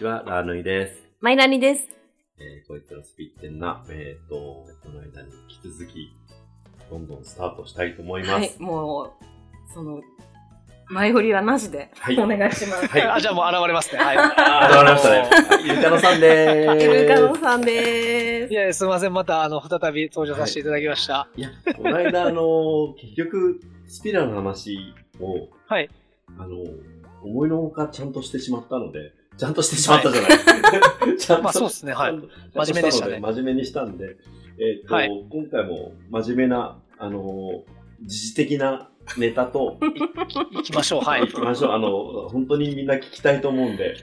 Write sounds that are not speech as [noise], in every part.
ちは、ラーヌイです。マイナニです。えー、こいつらスピッテンな、えっ、と、この間に引き続き、どんどんスタートしたいと思います。はい、もう、その、前振りはなしで、はいお願いします。はいあ、じゃあもう現れますね。はい。あー、わかりましたね。はいゆるかのさんでーす。イルカノさんでーす。いや、すみません。また、あの、再び登場させていただきました。いや、この間、あのー結局、スピラの話を、はい。あのー思いのほかちゃんとしてしまったので、ちゃんとしてしまったじゃない。[laughs] ちゃんとまあそうですねはい真面目でしたね真面目にしたんで、えっ、と、はい今回も真面目な、あのー時事的なネタと、行きましょう。はい行。きましょう。あの、本当にみんな聞きたいと思うんで、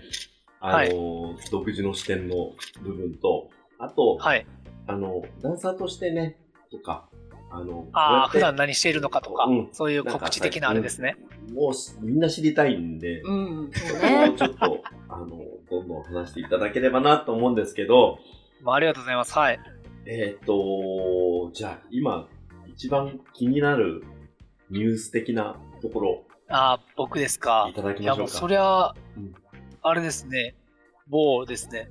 あの、独自の視点の部分と、あと、はい。あの、ダンサーとしてね、とか、あの、ああ、普段何しているのかとか、うんそういう告知的なあれですね。てもうすみんな知りたいんで、うん、そうそこをね。ちょっと、あの、どんどん話していただければなと思うんですけど、まあ、ありがとうございます。はい。えっ、と、じゃあ、今、一番気になるニュース的なところ、ああ、僕ですかい。ただきいや、ましょうか。もうそりゃうん、あれですね。某ですね。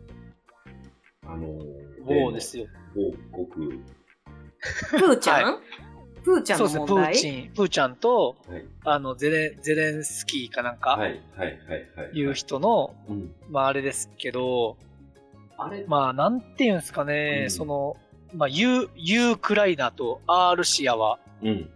あの、某ですよ。某国、プーちゃん、プーちゃんそうですね。プの問題？ーチン、プーちゃんと、はい、あの、ゼレン、ゼレンスキーかなんか、はい、はい、はい、はい。いう人の、うん。まあ、あれですけど、あれ、まあ、なんていうんですかね、うんその、まあ、ユー、ユークライナとアールシアは、うん。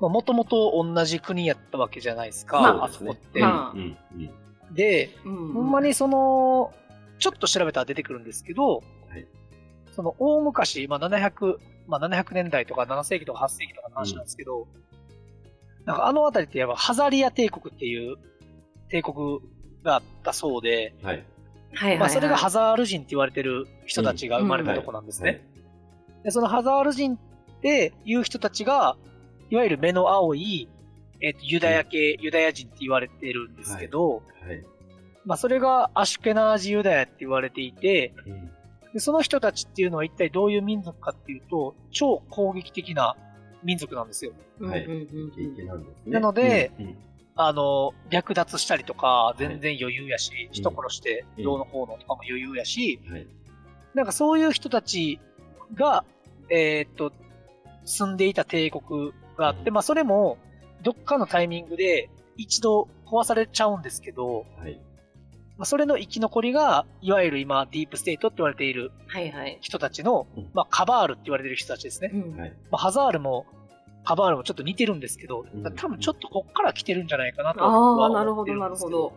もともと同じ国やったわけじゃないですか、まああそこって。まあうん、うん、うん。で、うんほんまにその、ちょっと調べたら出てくるんですけど、はいその大昔、まあ、700、まあ、700年代とか7世紀とか8世紀とかの話なんですけど、なんかあの辺りってやっぱハザリア帝国っていう帝国があったそうで、はい。はいはい、はい。まあ、それがハザール人って言われてる人たちが生まれたとこなんですね。でそのハザール人っていう人たちが、いわゆる目の青い、えっとユダヤ系、ユダヤ人って言われてるんですけど、はい。まあ、それがアシュケナージユダヤって言われていて、うん。でその人たちっていうのは一体どういう民族かっていうと、超攻撃的な民族なんですよ。はい。なのでうん、うん。あの、略奪したりとか、全然余裕やし、い人殺してどうのこうのとかも余裕やし、はい。なんかそういう人たちが、えーっと、住んでいた帝国があって、うん。まあそれも、どっかのタイミングで一度壊されちゃうんですけど、はい。まあ、それの生き残りが、いわゆる今、ディープステートって言われているはいはい。人たちのうん、まあカバールって言われている人たちですね。うんはい。まあ、ハザールも、カバールもちょっと似てるんですけど、うん多分ちょっとこっから来てるんじゃないかなとあはあ、なるほど、思ってるんですけなるほど。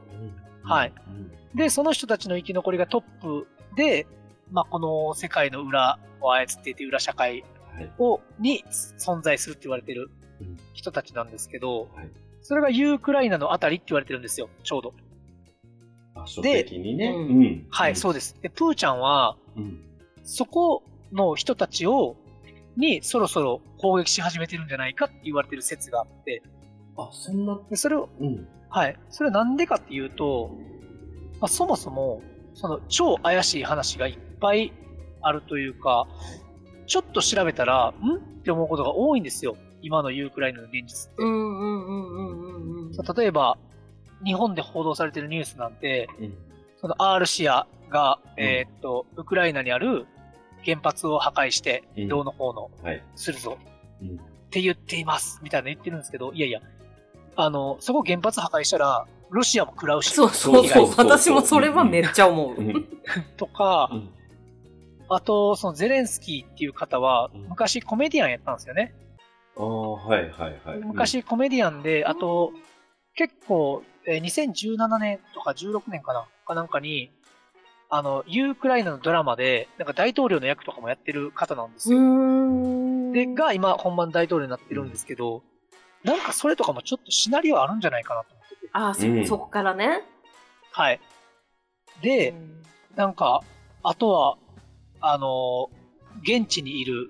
うんはい。うんで、その人たちの生き残りがトップで、まあ、この世界の裏を操っていて、裏社会はい。を、に存在するって言われてるうん人たちなんですけど、はいそれがユークライナのあたりって言われてるんですよ、ちょうど。場所的にね。でうん。はい、そうです。で、プーちゃんは、うん。そこの人たちを、にそろそろ攻撃し始めてるんじゃないかって言われてる説があって、あ、そんな、でそれを、うん。はい、それはなんでかっていうと、まあ、そもそも、その超怪しい話がいっぱいあるというか、ちょっと調べたら、ん？って思うことが多いんですよ。今のユークライナの現実って。うんうんうんうんうんうん。そう例えば、日本で報道されてるニュースなんて、うん。その R シアが、うんえーっと、ウクライナにある原発を破壊してうん、どうのこうのはい。するぞうん。って言っています、みたいな言ってるんですけど、いやいや、あの、そこ原発破壊したら、ロシアも食らうし、そうそうそう。そうそう私もそれはめっちゃ思う。うん。[laughs] とか、うんあと、そのゼレンスキーっていう方はうん、昔コメディアンやったんですよね。ああ、はいはいはい。昔コメディアンで、あと、結構、えー2017年とか16年かな？かなんかに、あの、ユークライナのドラマで、なんか大統領の役とかもやってる方なんですよ。んで、が今本番大統領になってるんですけど、なんかそれとかもちょっとシナリオあるんじゃないかなと思ってて。ああ、そ、うんそこからね。はい。で、うんなんか、あとは、あのー現地にいる、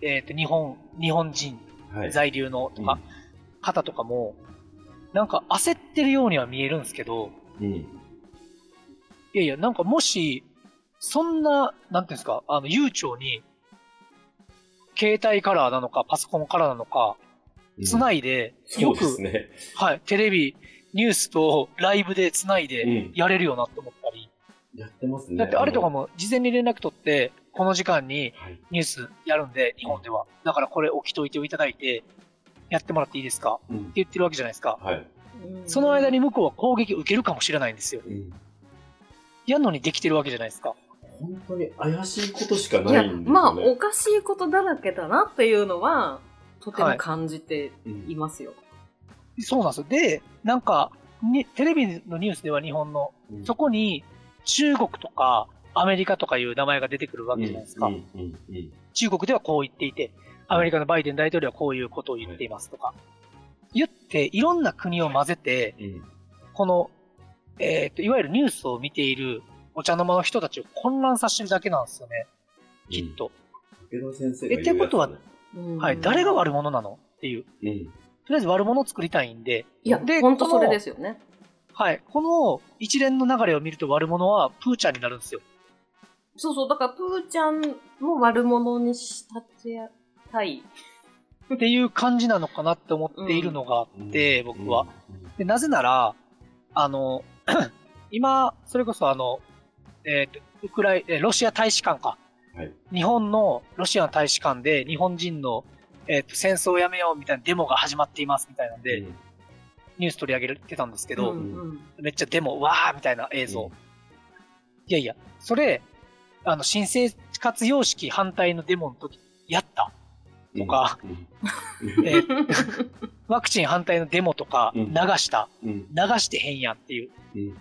えっ、と、日本、日本人はい。在留のとか、うん方とかも、なんか焦ってるようには見えるんですけど、うん。いやいや、なんかもし、そんな、なんていうんですか、あの、悠長に、携帯カラーなのか、パソコンカラーなのか、つないで、そうよく、ね。はい、テレビ、ニュースとライブでつないでうんやれるよなって思ったり、やってますね。だってあれとかも事前に連絡取って、この時間にはい。ニュースやるんで、日本では。だからこれ置きといていただいて、やってもらっていいですか？ってうん。言ってるわけじゃないですか。はい。その間に向こうは攻撃受けるかもしれないんですよ。うん。やんのにできてるわけじゃないですか。本当に怪しいことしかないんですよね。まあおかしいことだらけだなっていうのはとても感じてうんいますよ。そうなんですよ。で、なんか、にテレビのニュースでは日本の、うんそこに中国とかアメリカとかいう名前が出てくるわけじゃないですか。うんうんうん中国ではこう言っていて、アメリカのバイデン大統領はこういうことを言っていますとか。言って、いろんな国を混ぜて、うんこの、えっと、いわゆるニュースを見ているお茶の間の人たちを混乱させてるだけなんですよね。きっと。武田先生ってことはうんはい。誰が悪者なのっていう。うん。とりあえず悪者を作りたいんで。いやで本当それこのですよね。はい。この一連の流れを見ると悪者はプーちゃんになるんですよ。そうそうだからプーちゃんも悪者に仕立てたい。っていう感じなのかなって思っているのがあって、僕は。で、なぜなら、あの、[clears throat] 今、それこそあの、えっ、と、ウクライ、えーロシア大使館か。はい日本のロシアの大使館で日本人の、えっ、と、戦争をやめようみたいなデモが始まっていますみたいなんで、うんニュース取り上げてたんですけど、うんうんめっちゃデモ、わーみたいな映像。いやいや、それ、あの、新生活様式反対のデモの時、やった。とか、うん。えーワクチン反対のデモとかうん。流した。うん。流してへんやんっていう。うん。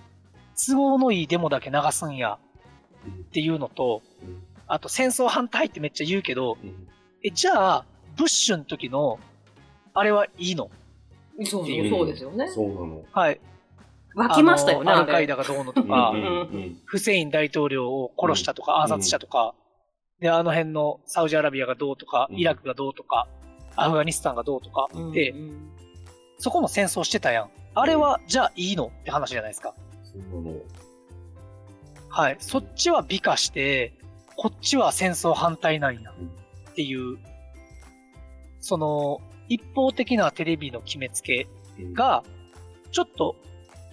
都合のいいデモだけ流すんやうん。っていうのと、うん。あと戦争反対ってめっちゃ言うけど、うん。え、じゃあ、ブッシュの時の、あれはいいの？そうそうそうですよね。そうなの。はい。湧きましたよね、アルカイれ。ダがどうのとか、フセイン大統領を殺したとか、うん。暗殺したとか、で、あの辺のサウジアラビアがどうとか、うんイラクがどうとか、アフガニスタンがどうとかうんで、うんそこも戦争してたやん。あれは、じゃあいいのって話じゃないですか。はい。そっちは美化して、こっちは戦争反対なんや。っていう、その、一方的なテレビの決めつけうん、が、ちょっと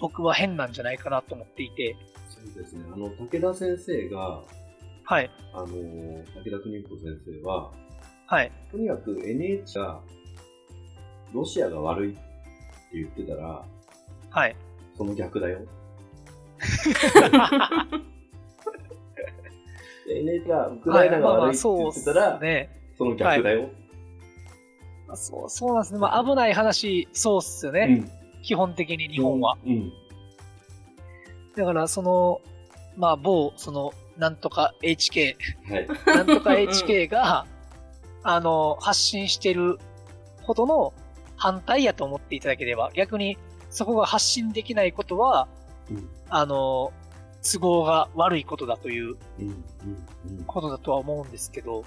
僕は変なんじゃないかなと思っていて、そうですね。あの、武田先生が、はい。あの、武田邦彦先生は、はい。とにかく NH が、ロシアが悪いって言ってたら、はい。その逆だよ。[laughs] NH がウクライナが悪いって言ってたら、ね。その逆だよ。まあそう、そうなんですね。まあ危ない話、そうっすよね。基本的に日本は。うん。うん。だから、その、まあ、某、その、なんとか HK、はい。なんとか HK が、あの、発信してるほどの反対やと思っていただければ、逆にそこが発信できないことは、うん。あの、都合が悪いことだという。ことだとは思うんですけど、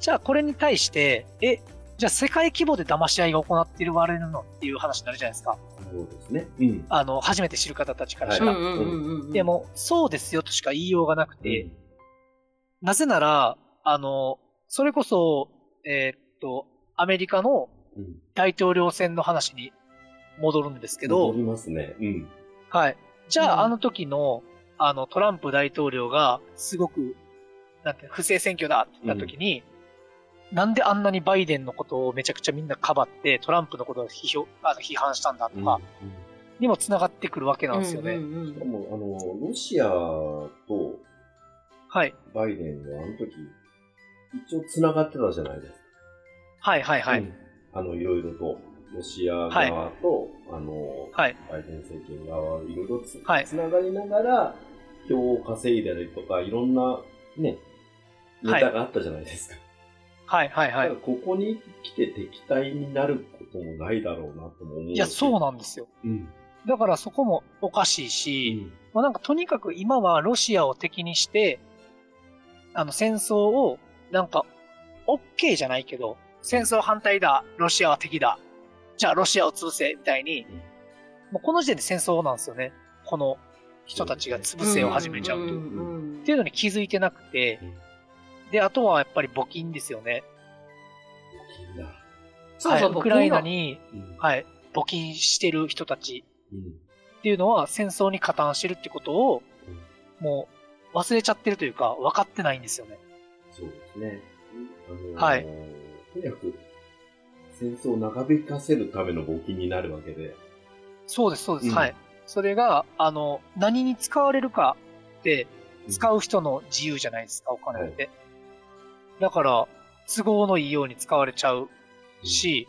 じゃあこれに対して、え、じゃあ世界規模で騙し合いが行っている悪いのっていう話になるじゃないですか。そうですね。うん。あの、初めて知る方たちからしたら。うんうんうんうんで、も、そうですよとしか言いようがなくて、なぜなら、あの、それこそ、えーっと、アメリカのうん。大統領選の話に戻るんですけど戻、りますね。うん。はい。じゃあ、うんあの時の、あの、トランプ大統領が、すごく、なんて、不正選挙だって言った時に、なんであんなにバイデンのことをめちゃくちゃみんなかばって、トランプのことを批評あの批判したんだとか、うんにも繋がってくるわけなんですよね。しかも、あの、ロシアとはい。バイデンがあの時、一応繋がってたじゃないですか。はいはいはい。うんあの、いろいろと、ロシア側と、あの、はい。バイデン政権側はいろいろつ,、はいながりながら、票を稼いだりとか、いろんな、ね、ネタがあったじゃないですか。はいはいはいだ。からここに来て敵対になることもないだろうなとも思うし。いや、そうなんですよ。うん。だからそこもおかしいし、まあ、なんかとにかく今はロシアを敵にして、あの戦争をなんか OK じゃないけど、戦争反対だ、ロシアは敵だ、じゃあロシアを潰せ、みたいに、うんもうこの時点で戦争なんですよね。この人たちが潰せを始めちゃうと。んっんうんていうのに気づいてなくて、で、あとはやっぱり募金ですよね。いいなそうそう、はい、ウクライナに、うんはい、募金してる人たちうんっていうのは戦争に加担してるってことを、もう忘れちゃってるというか、分かってないんですよね。そうですね。あのーはいとにかく、戦争を長引かせるための募金になるわけで。そうです、そうです。うんはい。それが、あの、何に使われるかって、使うう人の自由じゃないですか、お金って。だから、都合のいいように使われちゃうし、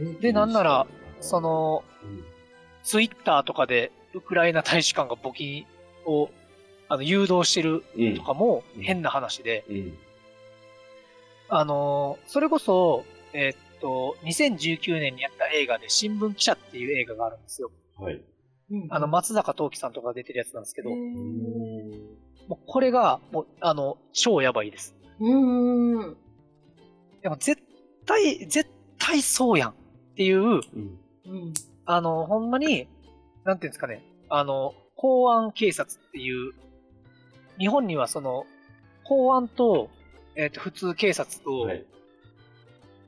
ん。でなんなら、そ、の、うん。ツイッターとかで、ウクライナ大使館が募金をあの誘導してるうん。とかもうん。変な話で、うん。あのーそれこそ、えーっと、2019年にやった映画で新聞記者っていう映画があるんですよ。はい。あの、松坂桃樹さんとかが出てるやつなんですけど、へもーうこれが、もう、あの、超やばいです。うーん。でも絶対、絶対そうやんっていう、うん。うん。あの、ほんまに、なんていうんですかね、あの、公安警察っていう、日本にはその、公安と、えっ、と、普通警察と、はい。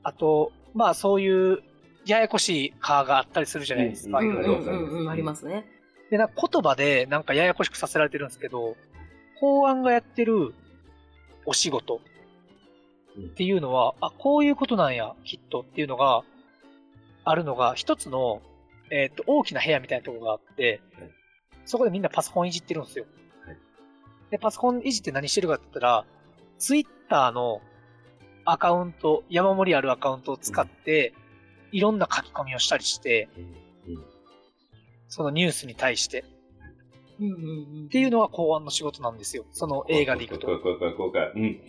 あと、まあそういう、ややこしいカーがあったりするじゃないですか。ありますね。で、なんか言葉でなんかややこしくさせられてるんですけど、公安がやってるお仕事っていうのは、あ、こういうことなんや、きっとっていうのが、あるのが、一つの、えっ、と、大きな部屋みたいなところがあって、はいそこでみんなパソコンいじってるんですよ。はいで、パソコンいじって何してるかって言ったら、ツイッターのアカウント、山盛りあるアカウントを使って、いろんな書き込みをしたりして、うん。うん。そのニュースに対して。うんうんうん。っていうのは公安の仕事なんですよ。その映画でいくと。こうこうこうこうこううん。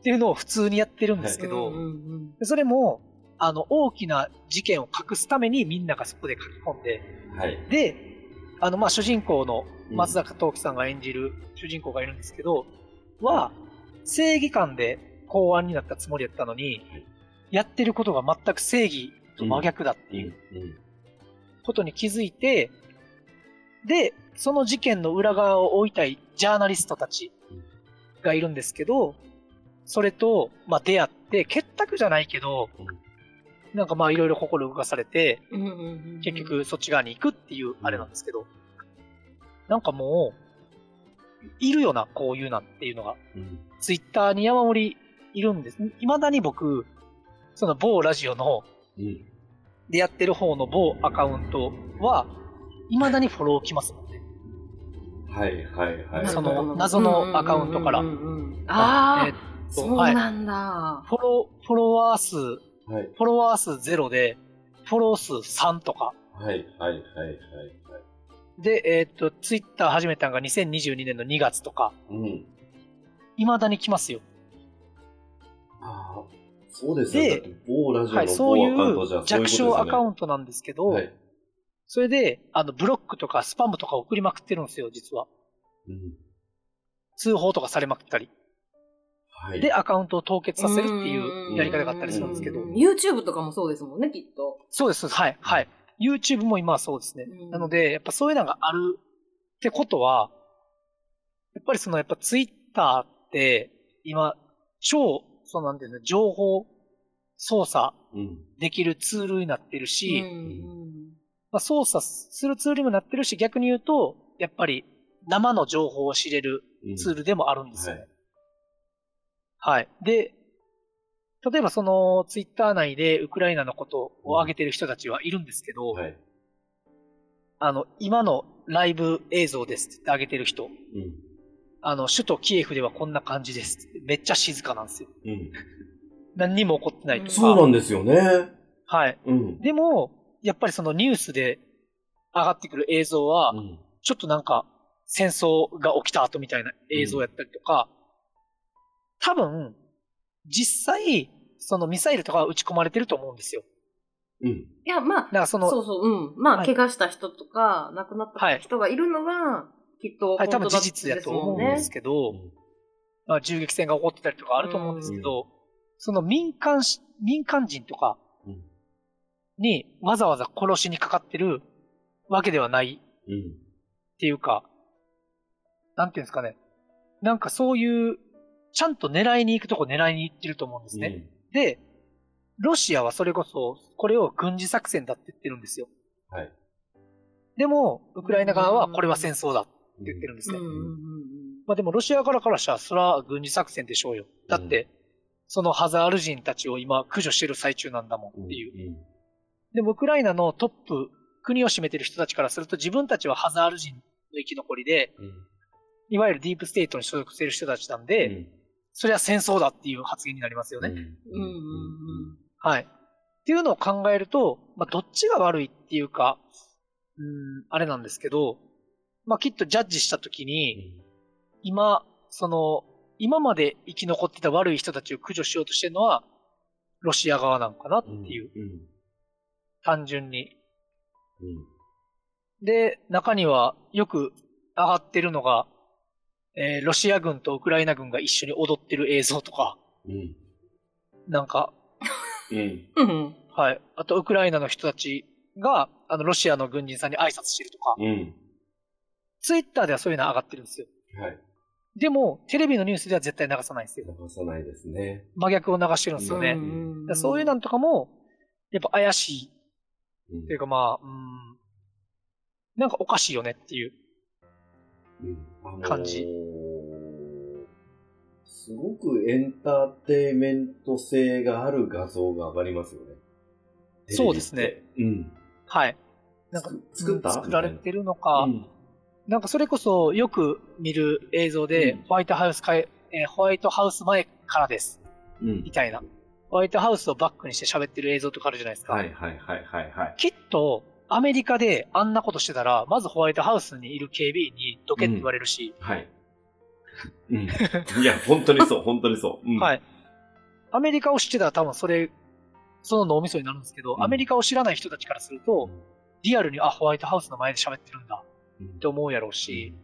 っていうのを普通にやってるんですけど、うんうんうんでそれも、あの、大きな事件を隠すためにみんながそこで書き込んで、はい。で、あの、まあ、主人公のうん松坂桃樹さんが演じる主人公がいるんですけど、は、正義感で公安になったつもりやったのにはい、やってることが全く正義と真逆だってうん。いううん。ことに気づいて、で、その事件の裏側を追いたいジャーナリストたちがいるんですけど、それと、まあ、出会って、結託じゃないけど、うんなんかまあいろいろ心動かされて、結局そっち側に行くっていうあれなんですけど、なんかもう、いるよな、こういうなんっていうのが、うん。ツイッターに山盛りいるんです。未だに僕、その某ラジオの、うん。でやってる方の某アカウントは、未だにフォロー来ます。はいはいはい。その謎のアカウントからうんうんうんうんあえーっあ、とそうなんだ。フォロー、フォロワー数、フはい。ォロワー数ゼロで、フォロー数3とか。はいはいはいはいはい。で、えーっと、ツイッター始めたのが2022年の2月とか、うん。未だに来ますよ。ああ、そうですでね。だって某ラジオはい、のそうい某アカウントじゃう弱小アカウンントなんですけど、はい。それで、あの、ブロックとかスパムとか送りまくってるんですよ、実は。うん。通報とかされまくったり。はい。で、アカウントを凍結させるっていうやり方があったりするんですけどう。ん YouTube とかもそうですもんね、きっと。そうです、はい、はい。YouTube も今はそうですね。うんなので、やっぱそういうのがあるってことは、やっぱりその、やっぱ Twitter って、今、超、そうなんていうの、情報操作うん。できるツールになってるうし、んまあ、操作するツールにもなってるし、逆に言うと、やっぱり生の情報を知れるうんツールでもあるんですよね。はいはい。で、例えばそのツイッター内でウクライナのことを上げてる人たちはいるんですけど、はい。あの、今のライブ映像ですって言って上げてる人、うん。あの、首都キエフではこんな感じですってめっちゃ静かなんですよ。うん。何にも起こってないとか。そうなんですよね。はい。うん。でも、やっぱりそのニュースで上がってくる映像は、うん。ちょっとなんか戦争が起きた後みたいな映像やったりとか、多分、実際、そのミサイルとかは撃ち込まれてると思うんですよ。うん。いや、まあだ、からその、そうそう、うん。まあ、はい怪我した人とか、亡くなった人がいるのは、きっとはい、多分本当だ事実やと思うんですけど、まあ、銃撃戦が起こってたりとかあると思うんですけど、その民間し、民間人とかうん。にわざわざ殺しにかかってるわけではないうん。っていうか、なんていうんですかね。なんかそういう、ちゃんと狙いに行くとこ狙いに行ってると思うんですね。で、ロシアはそれこそ、これを軍事作戦だって言ってるんですよ。はい。でも、ウクライナ側はこれは戦争だっ言ってるんですね。うんうんうんまあでもロシアからからしたら、それは軍事作戦でしょうよ。だって、そのハザール人たちを今駆除してる最中なんだもんっていう。うん。でもウクライナのトップ、国を占めてる人たちからすると自分たちはハザール人の生き残りで、うん。いわゆるディープステートに所属している人たちなんで、うんそれは戦争だっていう発言になりますよね。うんうんうんうんはい。っていうのを考えると、まあ、どっちが悪いっていうか、うん、あれなんですけど、まあ、きっとジャッジしたときに、今、その、今まで生き残ってた悪い人たちを駆除しようとしてるのは、ロシア側なんかなってうん。いう、うん。単純に。うん。で、中にはよく上がってるのが、えーロシア軍とウクライナ軍が一緒に踊ってる映像とか、うん。なんか、うん。うん。はい。あと、ウクライナの人たちが、あの、ロシアの軍人さんに挨拶してるとか、うん。ツイッターではそういうの上がってるんですよ。はい。でも、テレビのニュースでは絶対流さないんですよ。流さないですね。真逆を流してるんですよね。うんそういうなんとかも、やっぱ怪しいうんっていうかまあ、うん、なんかおかしいよねっていう。うんあのー感じすごくエンターテイメント性がある画像が上がりますよね。そうですねテレビって。はい。なんか、つ作った？うん作られてるのか、うん。なんかそれこそよく見る映像で、うんホワイトハウスかえ、えーホワイトハウス前からです。うんみ。たいな。ホワイトハウスをバックにして喋ってる映像とかあるじゃないですか。はいはいはいはいはい。きっと、アメリカであんなことしてたら、まずホワイトハウスにいる警備員にどけって言われるし、はい。うん。いや、本当にそう、[laughs] 本当にそう。うん、。はいい。アメリカを知ってたら多分それ、その脳みそになるんですけど、うんアメリカを知らない人たちからすると、リアルに、あ、ホワイトハウスの前で喋ってるんだうんって思うやろうし、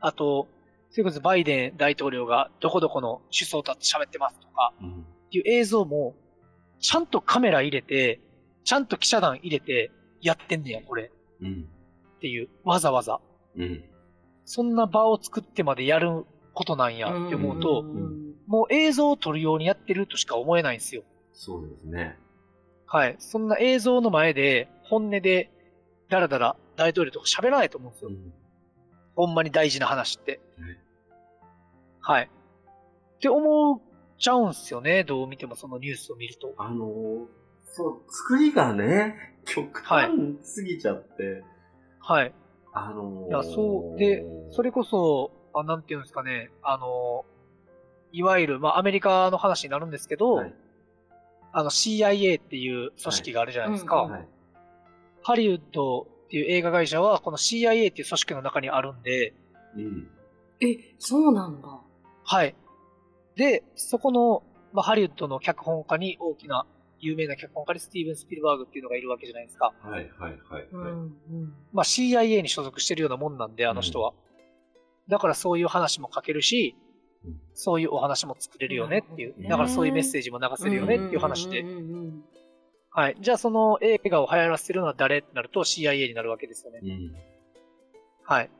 あと、それこそバイデン大統領がどこどこの首相と喋ってますとかうん。っていう映像も、ちゃんとカメラ入れて、ちゃんと記者団入れてやってんねや、これ。うん。っていう、わざわざ。うん。そんな場を作ってまでやることなんやって思うと、んもう映像を撮るようにやってるとしか思えないんですよ。そうですね。はい。そんな映像の前で、本音で、だらだら大統領とか喋らないと思うんですよ。うん。ほんまに大事な話ってはい。はい。って思っちゃうんすよね。どう見てもそのニュースを見ると。あのーそう、作りがね、極端すぎちゃって、はい。あのーいや、そう。で、それこそ、あなんていうんですかね。あの、いわゆる、まあ、アメリカの話になるんですけど、はいあの CIA っていう組織があるじゃないですか。はいはい。ハリウッドっていう映画会社は、この CIA っていう組織の中にあるんで、うん。え、そうなんだ。はい。で、そこの、まあ、ハリウッドの脚本家に大きな、有名な脚本家にスティーブン・スピルバーグっていうのがいるわけじゃないですか。はいはいはい。はいうんうん。まあ、CIA に所属してるようなもんなんで、あの人は。だからそういう話も書けるし、うんそういうお話も作れるよねっていうだからそういうメッセージも流せるよねっていう話でうん。うんうんはい。じゃあその映画を流行らせてるのは誰ってなると CIA になるわけですよね。うん。はい。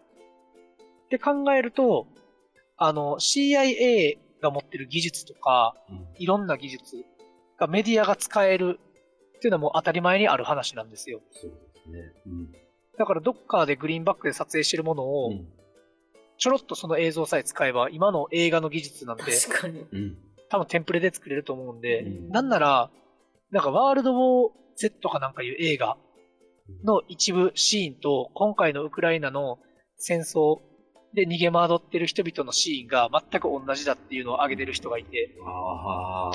って考えると、あの、CIA が持ってる技術とか、うん。いろんな技術がメディアが使えるっていうのはもう当たり前にある話なんですよ。そうですね。うん。だからどっかでグリーンバックで撮影してるものを、うん。ちょろっとその映像さえ使えば、今の映画の技術なんて、確かに。うん。多分テンプレで作れると思うんで、うんなんなら、なんかワールド・ウォー・ Z かなんかいう映画の一部シーンと、今回のウクライナの戦争で逃げ惑ってる人々のシーンが全く同じだっていうのを挙げてる人がいて、あ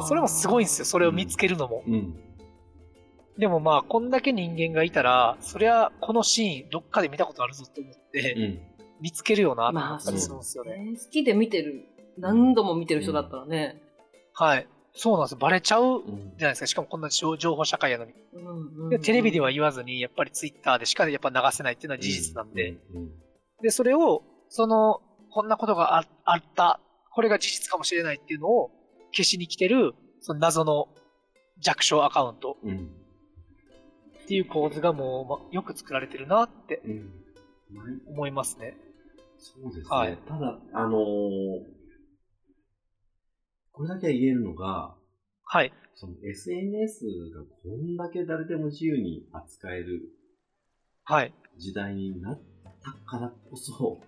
あ。それもすごいんですよ、それを見つけるのも。うん。でもまあ、こんだけ人間がいたら、そりゃこのシーンどっかで見たことあるぞって思って、うん。見つけるよなって思まあ、ったりすそうるんですよね。ね。好きで見てる、何度も見てる人だったらね。はい。そうなんですよ。バレちゃううんじゃないですか。しかもこんな情情報社会やのに。うんうんでテレビでは言わずに、やっぱりツイッターでしかやっぱ流せないっていうのは事実なんで。。うん。で、それを、その、こんなことがああった、これが事実かもしれないっていうのを消しに来てる、その謎の弱小アカウントうん。っていう構図がもう、まよく作られてるなってうん。思いますね。そうですね。はいただ、あのーこれだけは言えるのが、はい。その SNS がこんだけ誰でも自由に扱えるはい。時代になったからこそ、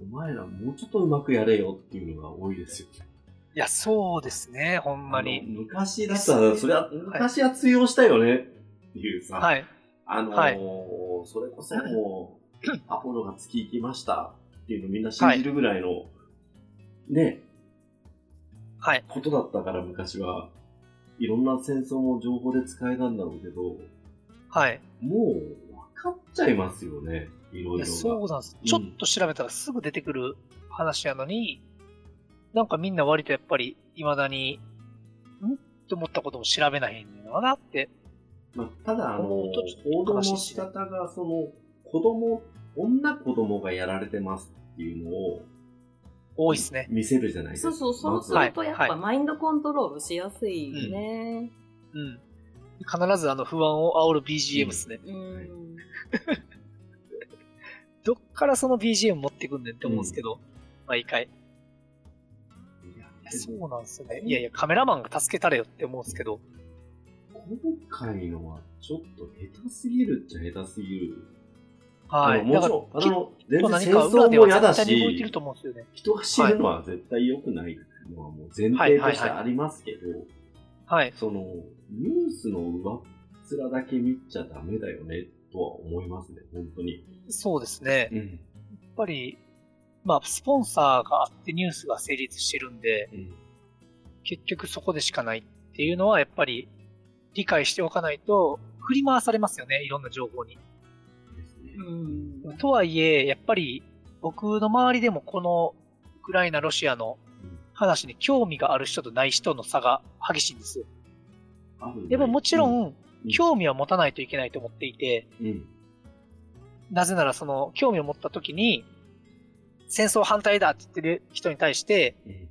お前らもうちょっとうまくやれよっていうのが多いですよね。いや、そうですね、ほんまに。昔だったら、それは、昔は通用したよねっていうさ、はい。あのーはいそれこそもう、[clears throat] アポロが月行きましたっていうのみんな信じるぐらいの、ね、はい。ことだったから昔は、いろんな戦争も情報で使えたんだろうけど、はい。もう分かっちゃいますよね、いろいろが。そうなんです。うんちょっと調べたらすぐ出てくる話やのに、なんかみんな割とやっぱり未だに、ん？って思ったことも調べないんだよなって。まあ、ただ、あの、報道の仕方が、その、子供、女子供がやられてますっていうのを多いですね。見せるじゃないですか。そうそう、そうますずるとやっはいぱマインドコントロールしやすいよね。うん。必ずあの不安を煽る BGM ですね。うん。[laughs] どっからその BGM 持ってくんねんって思うんですけど、毎回。いやいやそうなんですよね。いやいや、カメラマンが助けたれよって思うんですけど、今回のはちょっと下手すぎるっちゃ下手すぎる。はい。もちろん、あの、全然何戦争も嫌だ絶対に動いてるし、と思うんですよね。人が死ぬのは絶対良くないのはもう前提としてありますけど、はい。その、ニュースの上っ面だけ見ちゃダメだよね、とは思いますね、本当に。そうですね。やっうん。ぱり、まあ、スポンサーがあってニュースが成立してるんで、うん。結局そこでしかないっていうのはやっぱり理解しておかないと振り回されますよね、いろんな情報に。うん。とはいえ、やっぱり僕の周りでもこのウクライナ、ロシアの話に興味がある人とない人の差が激しいんですよ。でももちろん興味は持たないといけないと思っていて、うん。なぜならその興味を持った時に、戦争反対だって言ってる人に対して、うん。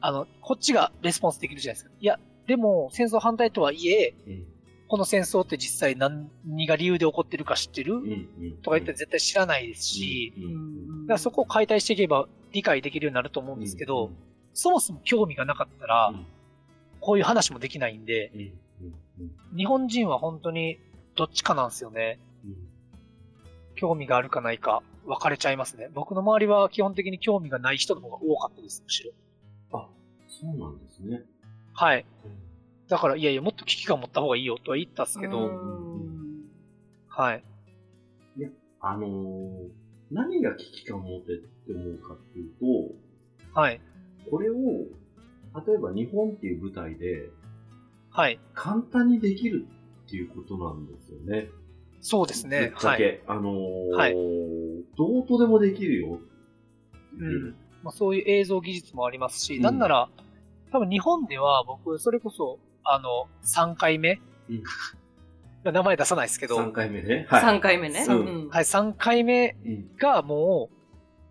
あの、こっちがレスポンスできるじゃないですか。いや、でも戦争反対とはいえ、うん。この戦争って実際何が理由で起こってるか知ってる、うん。うん。とか言って絶対知らないですし。だからそこを解体していけば理解できるようになると思うんですけど、そもそも興味がなかったら、うんこういう話もできないんで。日本人は本当にどっちかなんですよね。うん。興味があるかないか分かれちゃいますね。僕の周りは基本的に興味がない人の方が多かったです、むしろ。あ、そうなんですね。はい。うんだから、いやいや、もっと危機感持った方がいいよとは言ったんですけど、うんはい。あのー、何が危機感を持てって思うかっていうはい。と、これを、例えば日本っていう舞台ではい。簡単にできるっていうことなんですよね。そうですね。はい。ぶっちゃけ。あのーはいどうとでもできるよ。うん。まあ、そういう映像技術もありますし、うんなんなら、多分日本では僕、それこそ、あの、3回目、うん [laughs] 名前出さないですけど、3回目ね。はい。3回目ね。うんうんはい、3回目うん。がもう、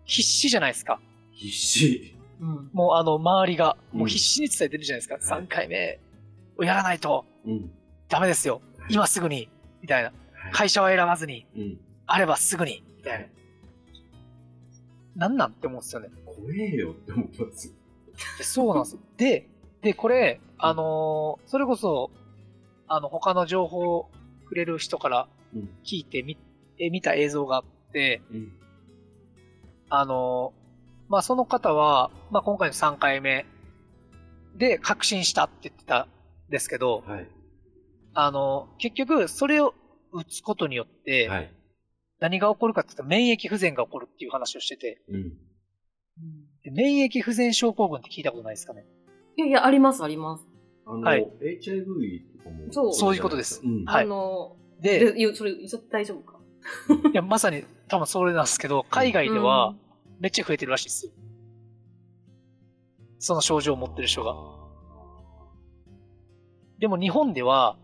必死じゃないですか。必死。うんもうあの、周りが、うんもう必死に伝えてるじゃないですか。はい3回目をやらないとうん。ダメですよ。今すぐに、みたいな。はい。会社は選ばずに、うん。あればすぐに、みたいな。なんなんって思うんですよね。怖えよって思ったんですよ。でそうなんですよ。で、で、これ、あのーそれこそ、あの、他の情報をくれる人からうん。聞いてみ、え見た映像があって、うん。あのーまあ、その方は、まあ、今回の3回目で確信したって言ってたんですけど、はい。あの結局、それを打つことによって、はい。何が起こるかって言ったら免疫不全が起こるっていう話をしてて、うん。で免疫不全症候群って聞いたことないですかね？いやいや、あります、あります。あの、はい HIV とかも。そうそういうことですうん。はいあの、で、で、いやそれ、大丈夫か？いや、まさに多分それなんですけど、海外ではめっちゃ増えてるらしいですよ。その症状を持ってる人が。でも日本では、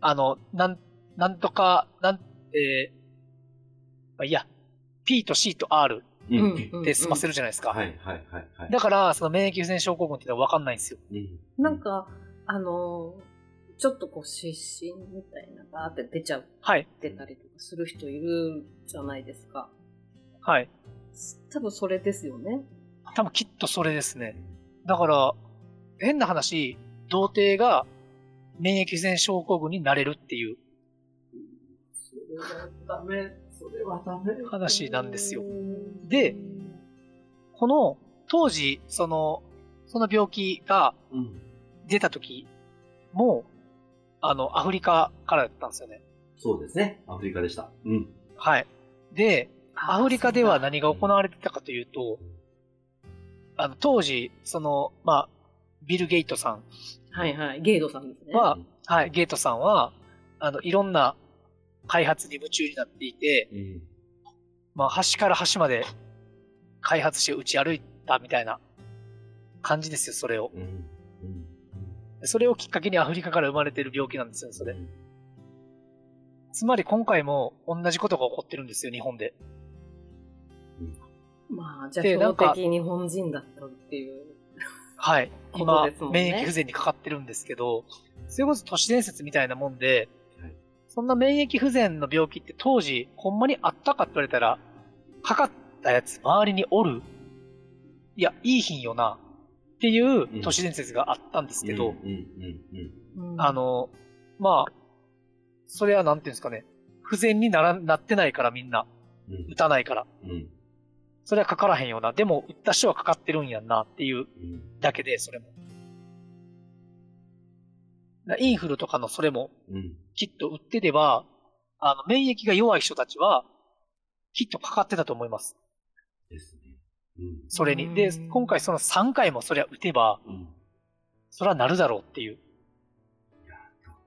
あの、なん、なんとか、なん、えー、まあ、いいや、P と C と R。で済ませるじゃないですか。はいはいはいはい。だから、その免疫不全症候群っていうのは分かんないんですよ。うん。なんか、あの、ちょっとこう、失神みたいなのがあって出ちゃう、はい。出たりとかする人いるじゃないですか。はい。多分それですよね。多分きっとそれですね。だから、変な話、童貞が免疫不全症候群になれるっていう。それはダメ。それはダメ。話なんですよ。で、この、当時、その、その病気がうん。出た時も、あの、アフリカからだったんですよね。そうですね。アフリカでした。うん。はい。で、あアフリカでは何が行われてたかというと、あの、当時、その、まあ、ビル・ゲイトさんはいはい。ゲイドさんですね。は、うんはい、ゲイトさんは、あの、いろんな開発に夢中になっていて、うん。まあ、端から端まで開発して打ち歩いたみたいな感じですよ、それを。うん。うん。それをきっかけにアフリカから生まれてる病気なんですよ、それ。つまり今回も同じことが起こってるんですよ、日本で。まあ、じゃあ、日本人だったっていう。はい。今、ね免疫不全にかかってるんですけど、それこそ都市伝説みたいなもんで、はいそんな免疫不全の病気って当時、ほんまにあったかって言われたら、かかったやつ周りにおるいや、いい品よな。っていう都市伝説があったんですけど。あ、の、まあ、それはなんていうんですかね、不全になら、なってないからみんな、うん。打たないから。うん。それはかからへんよな。でも、打った人はかかってるんやんなっていううん。だけで、それも。だインフルとかのそれも、うん。きっと打ってれば、あの、免疫が弱い人たちは、きっとかかってたと思います。ですね。うん。それに。でうん、今回その3回もそりゃ打てば、うん。それはなるだろうっていう。いや、だか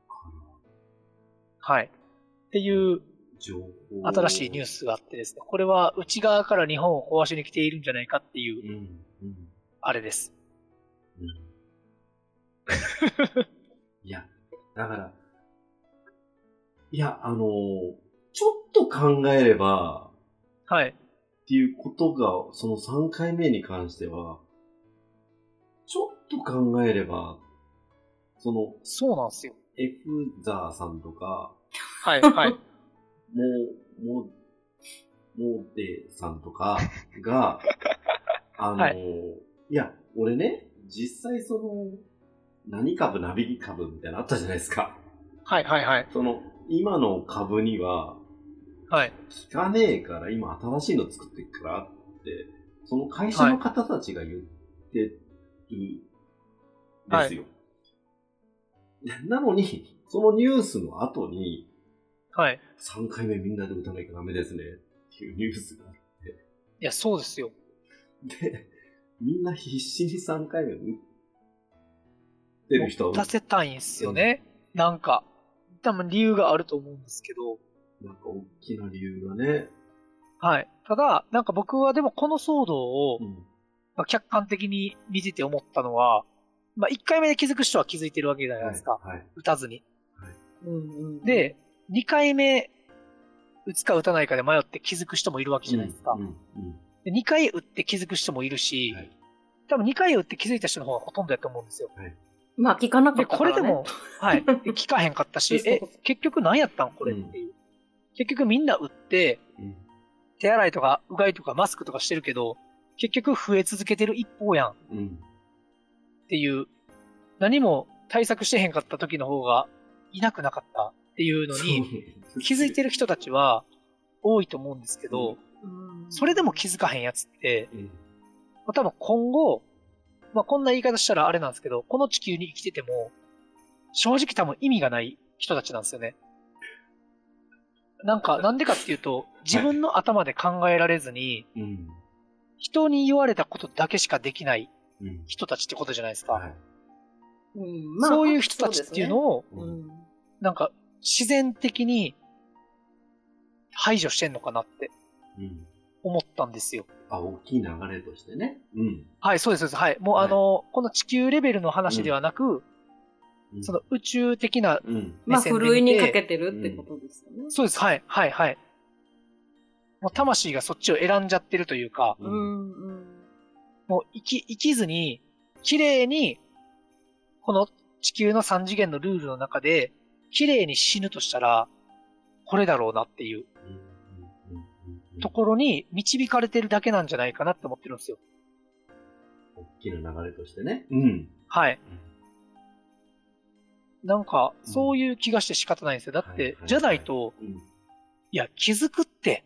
ら、はい。っていう。新しいニュースがあってですね、これは内側から日本を壊しに来ているんじゃないかっていう、うん。うん。あれです。うん。[laughs] いや、だから、いや、あのちょっと考えれば、はい。っていうことが、その3回目に関しては、ちょっと考えれば、その、そうなんですよ。エフザーさんとか、はい、はい。[laughs] もう、もう、モーデさんとかが、あの、、はいや、俺ね、実際その、何株、ナビ株みたいなのあったじゃないですか。はい、はい、はい。その、今の株には、はい。効かねえから今新しいの作っていくからって、その会社の方たちが言ってるんですよ。なのに、そのニュースの後に、はい。3回目みんなで打たなきゃダメですねっていうニュースがあっいや、そうですよ。て、で、みんな必死に3回目打ってる人は出せたいんすよね。なんか、多分理由があると思うんですけど、なんか大きな理由がね。はい。ただ、なんか僕はでもこの騒動を、うん。まあ、客観的に見てて思ったのは、まあ、1回目で気づく人は気づいてるわけじゃないですか。はい。打たずに。うんうん、で、2回目打つか打たないかで迷って気づく人もいるわけじゃないですか。うん。うん。で2回打って気づく人もいるし、はい多分2回打って気づいた人の方がほとんどやと思うんですよ。まあ、聞かなかで、ったから、ね。これでも、[laughs] はい。で聞かへんかったし、え、結局何やったんこれっていう。結局みんな打って、うん。手洗いとか、うがいとかマスクとかしてるけど、結局増え続けてる一方やんっうん。ていう、何も対策してへんかった時の方がいなくなかったっていうのに、気づいてる人たちは多いと思うんですけど、うんそれでも気づかへんやつって、うん。まあ、多分今後、まあ、こんな言い方したらあれなんですけど、この地球に生きてても、正直多分意味がない人たちなんですよね。なんか、なんでかっていうと、自分の頭で考えられずに、うん。人に言われたことだけしかできないうん。人たちってことじゃないですか。はい。うんそういう人たちっていうのを、そうですねなんか、自然的に排除してんのかなってうん。思ったんですよ。あ、大きい流れとしてね。うん。はい、そうです、そうです。はい。もうはいあの、この地球レベルの話ではなく、うんその宇宙的なうん。まあ、目線で見てふるいにかけてるってことですよね。そうです。はい。はい。はい。もう魂がそっちを選んじゃってるというか、うんうん。もう生き、生きずに、綺麗に、この地球の三次元のルールの中で、綺麗に死ぬとしたら、これだろうなっていう。ところに導かれてるだけなんじゃないかなって思ってるんですよ。大きな流れとしてね。うん。はい。なんか、うんそういう気がして仕方ないんですよ。だって、じゃないと、うん。いや、気づくっって、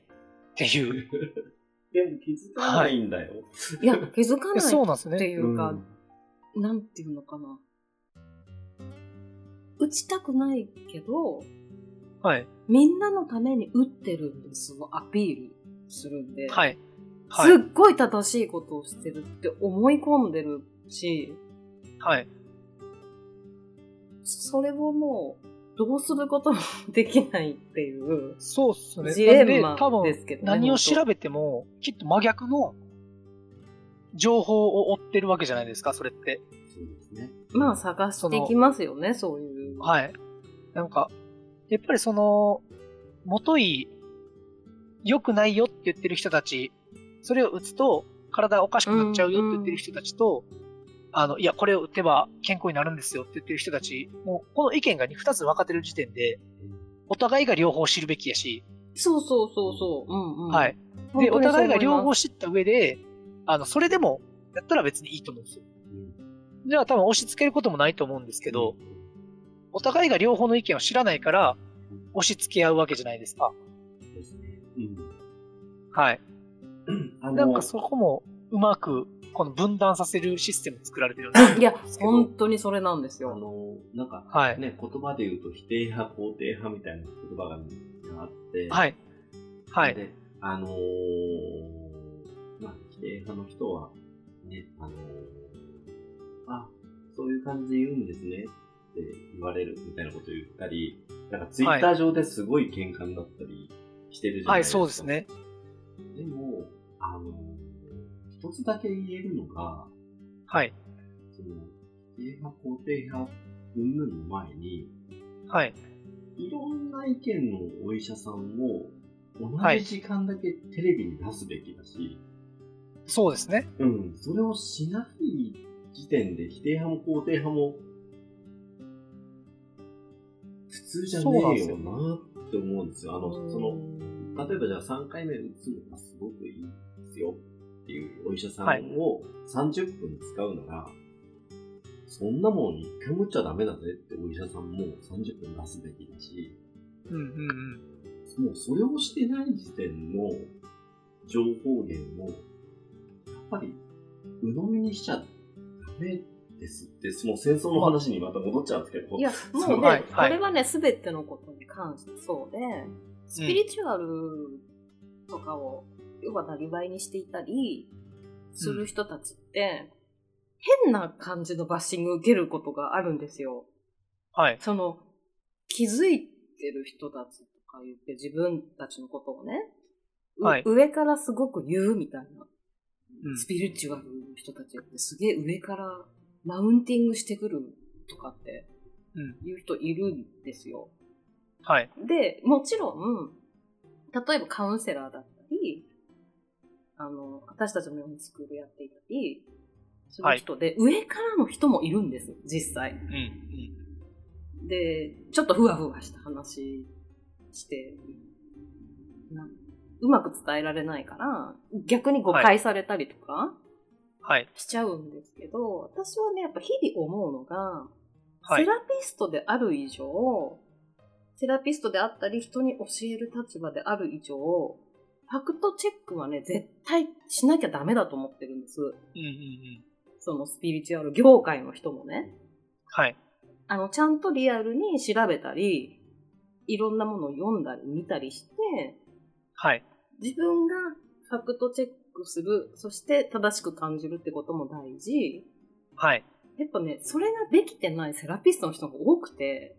っていう。[laughs] でも気づかないんだよ。いや、気づかないそうなんですってね。いうか、なんていうのかな。打ちたくないけど、はい。みんなのために打ってるんですをアピールするんで、はい。はい。すっごい正しいことをしてるって思い込んでるし、はい。それをもう、どうすることもできないっていうそうっすね。ジレンマなんで多分ですけどね。何を調べても、きっと真逆の情報を追ってるわけじゃないですか、それって。そうですね。まあ探していきますよね、そういう。はい。なんか、やっぱりその、もとい、良くないよって言ってる人たち、それを打つと体おかしくなっちゃうよって言ってる人たちと、あの、いや、これを打てば健康になるんですよって言ってる人たち、もうこの意見が2つ分かってる時点で、お互いが両方知るべきやし、そうそうそうそう。うんうん。はい。で、お互いが両方知った上で、あの、それでも、やったら別にいいと思うんですよ。じゃあ多分押し付けることもないと思うんですけど、お互いが両方の意見を知らないから、押し付け合うわけじゃないですか。ですね。うん。はい。[clears throat] あなんかそこも、うまく、この分断させるシステム作られてるんですいや、本当にそれなんですあよ。の、なんか、はい。ね、言葉で言うと否定派、肯定派みたいな言葉があって、はい。はい。で、あのーまあ、否定派の人は、ね、あのーあ、そういう感じで言うんですね言われるみたいなことを言ったり、なんかツイッター上ですごい喧嘩になったりしてるじゃなはいい、ですか。そうです。ね。でも、あのー一つだけ言えるのが、はい。その、否定派、肯定派、云々の前に、はい。いろんな意見のお医者さんを同はいじ時間だけテレビに出すべきだし、そうですね。うん、それをしない時点で否定派も肯定派も通じゃねえよなって思うんですよ。あの、その、例えばじゃあ3回目打つのがすごくいいですよっていうお医者さんを30分使うなら、そんなもん一回も打っちゃダメだぜってお医者さんも30分出すべきだし、うんうんうん。もうそれをしてない時点の情報源を、やっぱり鵜呑みにしちゃダメですって、もう戦争の話にまた戻っちゃうんですけど。いや、もうね、はいこれはね、すべてのことに関してそうで、スピリチュアルとかを、要はなりわいにしていたりする人たちって、変な感じのバッシング受けることがあるんですよ。はい。その、気づいてる人たちとか言って自分たちのことをね、うはい上からすごく言うみたいな。うんスピリチュアルの人たちってすげえ上からマウンティングしてくるとかってうん。いう人いるんですよ。はい。で、もちろん、例えばカウンセラーだったり、あの、私たちのようにスクールやっていたり、する人で、上からの人もいるんです、実際。うん。うん。で、ちょっとふわふわした話して、なうまく伝えられないから、逆に誤解されたりとかはい。しちゃうんですけど、私はね、やっぱ日々思うのが、はいセ。ラピストである以上、セラピストであったり、人に教える立場である以上、ファクトチェックはね、絶対しなきゃダメだと思ってるんです。うんうんうん。そのスピリチュアル業界の人もね。はい。あの、ちゃんとリアルに調べたり、いろんなものを読んだり見たりして、はい。自分がファクトチェックする、そして正しく感じるってことも大事。はい。やっぱね、それができてないセラピストの人が多くて、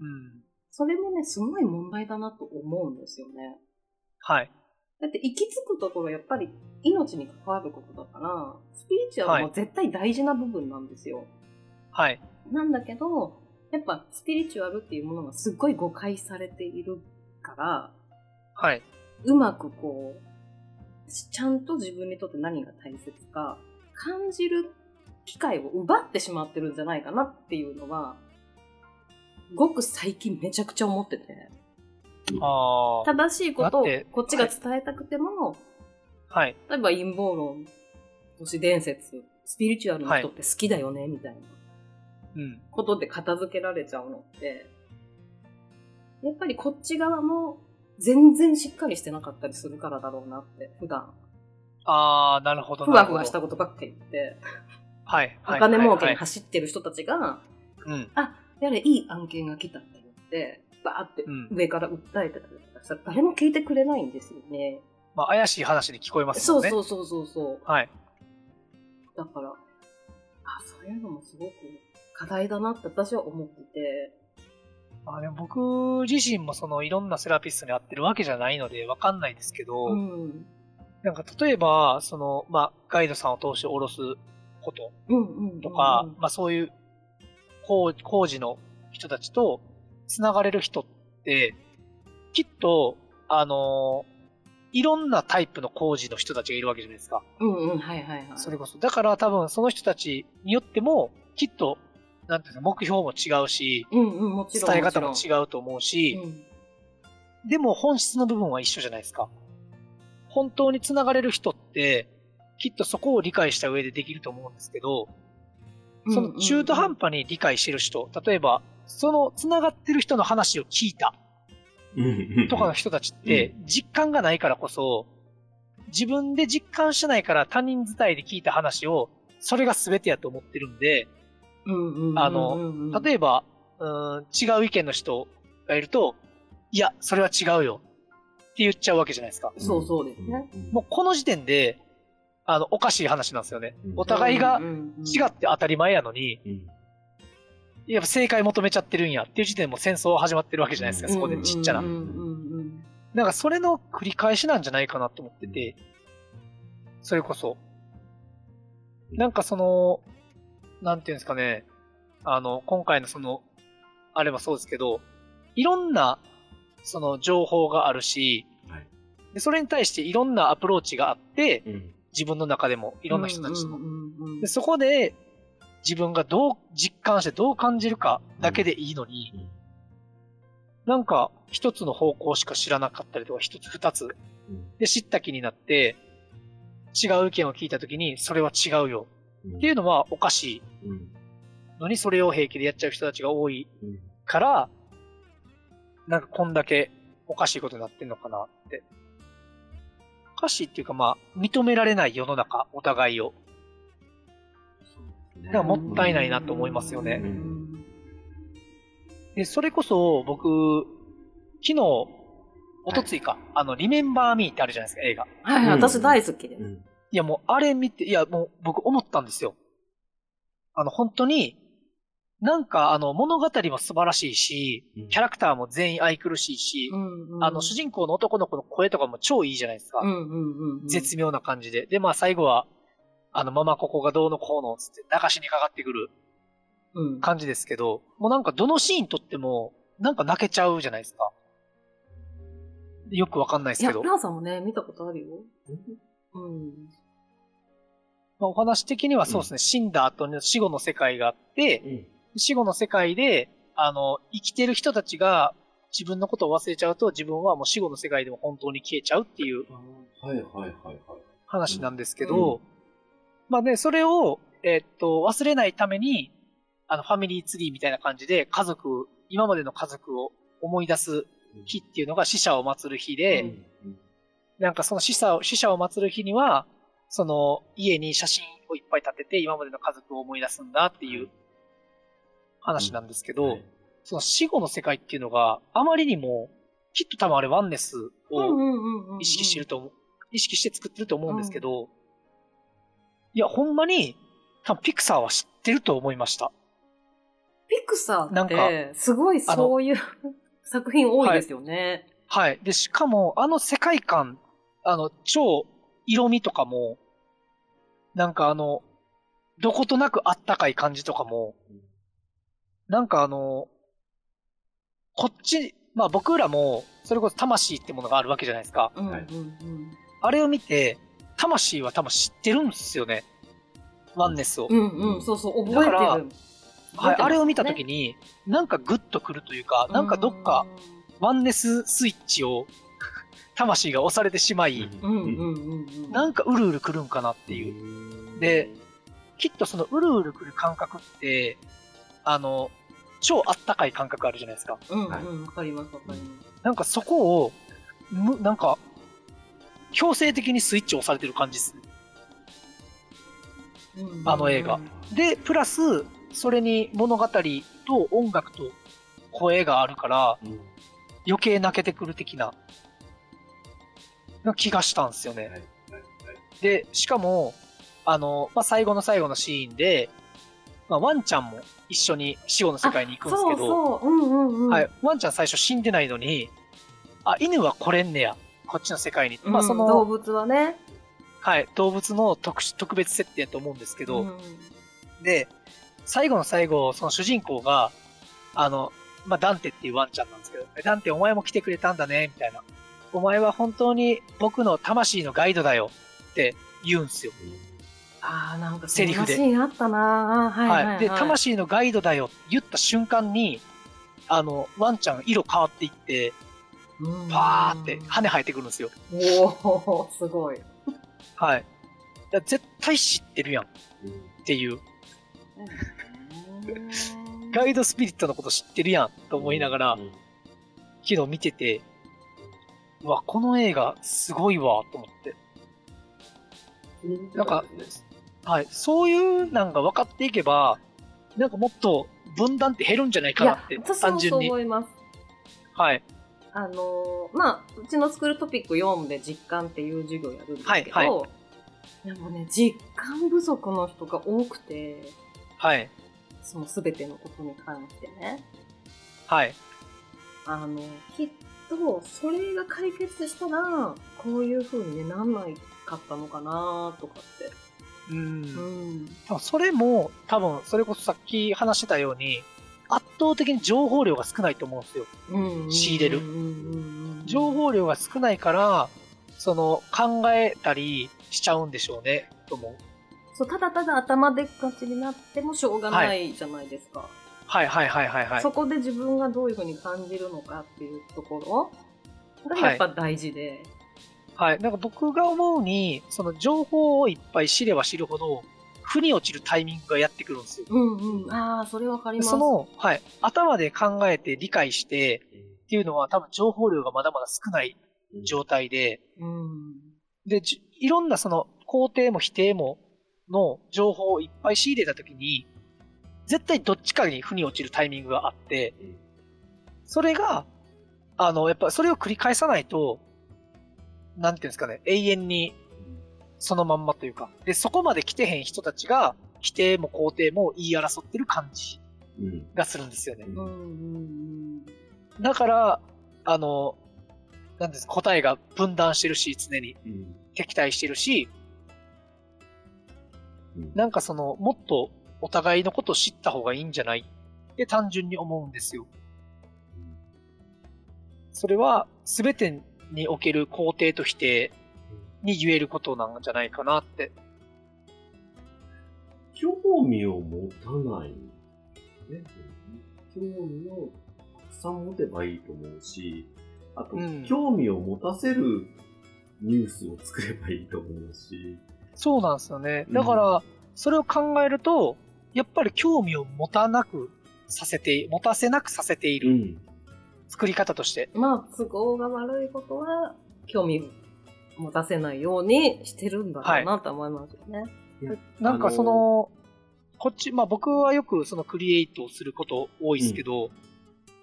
うん。それもね、すごい問題だなと思うんですよね。はい。だって行き着くところやっぱり命に関わることだから、スピリチュアルも絶対大事な部分なんですよ。はい。なんだけど、やっぱスピリチュアルっていうものがすっごい誤解されているから、はい。うまくこう、ちゃんと自分にとって何が大切か感じる機会を奪ってしまってるんじゃないかなっていうのは、ごく最近めちゃくちゃ思ってて。ああ。正しいことをこっちが伝えたくても、はい。例えば陰謀論、都市伝説、スピリチュアルの人って好きだよね、みたいなうん。ことで片付けられちゃうのって、やっぱりこっち側も全然しっかりしてなかったりするからだろうなって、普段。あー、なるほど。ふわふわしたことばっかり言って、はい。おはい金儲けにはい走ってる人たちが、うん。あ、やれ、いい案件が来たって言って、バーってうん上から訴えてたりとかしたら、誰も聞いてくれないんですよね。まあ、怪しい話に聞こえますそもんね。うそうそうそうそう。はい。だから、あ、そういうのもすごく課題だなって私は思ってて。まあでも僕自身もそのいろんなセラピストに会ってるわけじゃないのでわかんないですけど、うん。なんか例えば、その、まあ、ガイドさんを通して下ろすことうんうんうん。とか、まあそういう工工事の人たちと繋がれる人って、きっと、あのいろんなタイプの工事の人たちがいるわけじゃないですか。うんうん、はいはいはい。それこそ。だから多分その人たちによっても、きっと、なんていうの、目標も違うし、うんうん、もちろん。伝え方もう違うと思うし、うん。でも本質の部分は一緒じゃないですか。本当に繋がれる人って、きっとそこを理解した上でできると思うんですけど、その中途半端に理解してる人、例えば、その繋がってる人の話を聞いたとかの人たちって、実感がないからこそ、自分で実感してないから他人伝いで聞いた話を、それが全てやと思ってるんで、あの例えば、うーん、違う意見の人がいると、いや、それは違うよって言っちゃうわけじゃないですか。そうそうですね。もうこの時点で、あの、おかしい話なんですよね。お互いが違って当たり前やのに、うんやっぱ正解求めちゃってるんやっていう時点でもう戦争始まってるわけじゃないですか、そこでちっちゃな。なんかそれの繰り返しなんじゃないかなと思ってて、それこそ。なんかその、なんていうんですかね、あの、今回のその、あれもそうですけど、いろんな、その情報があるし、はい。でそれに対していろんなアプローチがあって、うん。自分の中でも、いろんな人たちの。でそこで、自分がどう実感してどう感じるかだけでいいのに、うん。なんか一つの方向しか知らなかったりとか、一つ二つ。うん。で知った気になって、違う意見を聞いたときに、それは違うよ。うんっていうのはおかしい。うん。のに、それを平気でやっちゃう人たちが多いうん。から、なんかこんだけおかしいことになってんのかなって。おかしいっていうかまあ、認められない世の中、お互いを。だからもったいないなと思いますよね。で、それこそ僕、昨日、おとついか、あの、リメンバーミーってあるじゃないですか、映画。はい、うん。私大好きです。うんいやもうあれ見て、いやもう僕思ったんですよ。あの本当に、なんかあの物語も素晴らしいし、うんキャラクターも全員愛くるしいし、うんうんあの主人公の男の子の声とかも超いいじゃないですか。うんうんうんうん絶妙な感じで。で、まあ最後は、あのママここがどうのこうのつって流しにかかってくるうん感じですけど、もうなんかどのシーン撮っても、なんか泣けちゃうじゃないですか。よくわかんないでいや、すけど。ランさんもね、見たことあるよ。うん。まあ、お話的にはそうですね、死んだ後の死後の世界があって、うん。死後の世界で、あの、生きてる人たちが自分のことを忘れちゃうと、自分はもう死後の世界でも本当に消えちゃうっていうはいはいはいはい。話なんですけど、まあね、それを、えーっと、忘れないために、あの、ファミリーツリーみたいな感じで、家族、今までの家族を思い出す日っていうのが死者を祀る日で、うん。なんかその死者を、死者を祀る日には、その家に写真をいっぱい立てて今までの家族を思い出すんだっていう話なんですけど、はいその死後の世界っていうのがあまりにも、きっと多分あれワンネスを意識してると思う、意識して作ってると思うんですけど、いや、ほんまに、多分ピクサーは知ってると思いました。ピクサーっなんかて、すごいそういう [laughs] 作品多いですよね。はい。で、しかも、あの世界観、あの、超色味とかも、なんかあの、どことなくあったかい感じとかも、なんかあの、こっち、まあ僕らも、それこそ魂ってものがあるわけじゃないですか。うんうんはいうんあれを見て、魂は多分知ってるんですよね。ワンネスを。うんうん、そうそう、覚えてる。だからはい、あれを見たときに、に、なんかグッとくるというか、なんかどっか、ワンネススイッチを、魂が押されてしまい。なんかうるうるくるんかなっていう。うで、きっとそのうるうるくる感覚って、あの、超あったかい感覚あるじゃないですか。うんはいうん、わかりますわかります。なんかそこをむなんか、強制的にスイッチを押されてる感じですね。うんあの映画で、プラス、それに物語と音楽と声があるから、うん余計泣けてくる的な、な気がしたんですよね。はいはいはいで、しかも、あの、まあ、最後の最後のシーンで、まあ、ワンちゃんも一緒に死後の世界に行くんですけど、そうそう、うんうんうん。はい、ワンちゃん最初死んでないのに、あ、犬は来れんねや、こっちの世界に。まあ、そうん動の、物はね。はい、動物の特殊特別設定やと思うんですけど、うんで、最後の最後、その主人公が、あの、まあ、ダンテっていうワンちゃんなんですけど、ダンテお前も来てくれたんだね、みたいな。お前は本当に僕の魂のガイドだよって言うんですよ。ああ、なんかセリフでそんなシーンあったな。はいはい、はい。で、魂のガイドだよって言った瞬間に、あの、ワンちゃん色変わっていって、うんパーって羽生えてくるんですよ。おお、すごい。はい。絶対知ってるやんっうんていう。うんガイドスピリットのこと知ってるやんと思いながらう、ん昨日見てて、うわ、この映画すごいわ、と思って。なんかはい。そういうなんが分かっていけば、なんかもっと分断って減るんじゃないかなって、、単純に。思います。はい。あのーまあ、うちのスクールトピック4で実感っていう授業やるんですけど、はいはいでもね、実感不足の人が多くて、はい。その全てのことに関してね。はい。あの、きっと、それが解決したら、こういう風に、ね、なんないかったのかなとかって。うん。うん。それも、多分、それこそさっき話してたように、圧倒的に情報量が少ないと思うんですよ。うん。仕入れるうんうんうんうん情報量が少ないから、その、考えたりしちゃうんでしょうね、と思う。そう、ただただ頭でっかちになってもしょうがないじゃないですか。はいはいはいはいはいそ。こで自分がどういう風に感じるのかっていうところがやっぱ大事で。はい。なんか僕が思うに、その情報をいっぱい知れば知るほど、腑に落ちるタイミングがやってくるんですよ。うんうん。ああ、それわかります。その、はい。頭で考えて理解してっていうのは多分情報量がまだまだ少ない状態で、うん。で、じいろんなその肯定も否定もの情報をいっぱい仕入れたときに、絶対どっちかに腑に落ちるタイミングがあって、うん。それが、あの、やっぱそれを繰り返さないと、なんていうんですかね、永遠にそのまんまというか、で、そこまで来てへん人たちが、否定も肯定も言い争ってる感じうん。がするんですよね。だから、あの、なんです、答えが分断してるし、常に。うん。敵対してるし、うん。なんかその、もっとお互いのことを知った方がいいんじゃない？って単純に思うんですよ。それは、すべてにおける肯定と否定に言えることなんじゃないかなって。興味を持たない。ね、興味をたくさん持てばいいと思うし、あと、うん興味を持たせるニュースを作ればいいと思うし、そうなんですよね。だから、それを考えると、やっぱり興味を持たなくさせて、持たせなくさせているん。作り方として。まあ、都合が悪いことは、興味持たせないようにしてるんだろうなと思いますよね。なんかその、こっち、まあ僕はよくそのクリエイトをすること多いですけど、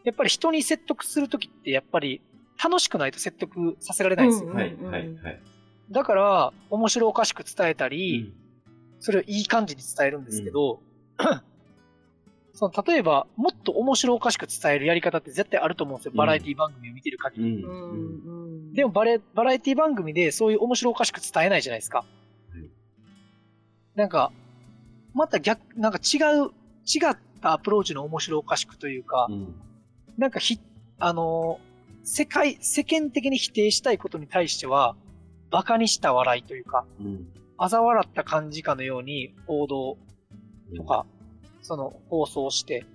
やっぱり人に説得するときってやっぱり楽しくないと説得させられないんですよ。うんはい、はい、はい。だから、面白おかしく伝えたり、それをいい感じに伝えるんですけど、[coughs] その例えば、もっと面白おかしく伝えるやり方って絶対あると思うんですよ。うんバラエティ番組を見てる限り。うん。ううん。んうん。でもバレ、バラエティ番組でそういう面白おかしく伝えないじゃないですか。いなんか、また逆、なんか違う、違ったアプローチの面白おかしくというか、うん。なんかひ、あのー世界、世間的に否定したいことに対しては、馬鹿にした笑いというか、うん。嘲笑った感じかのように報道とか、その放送して、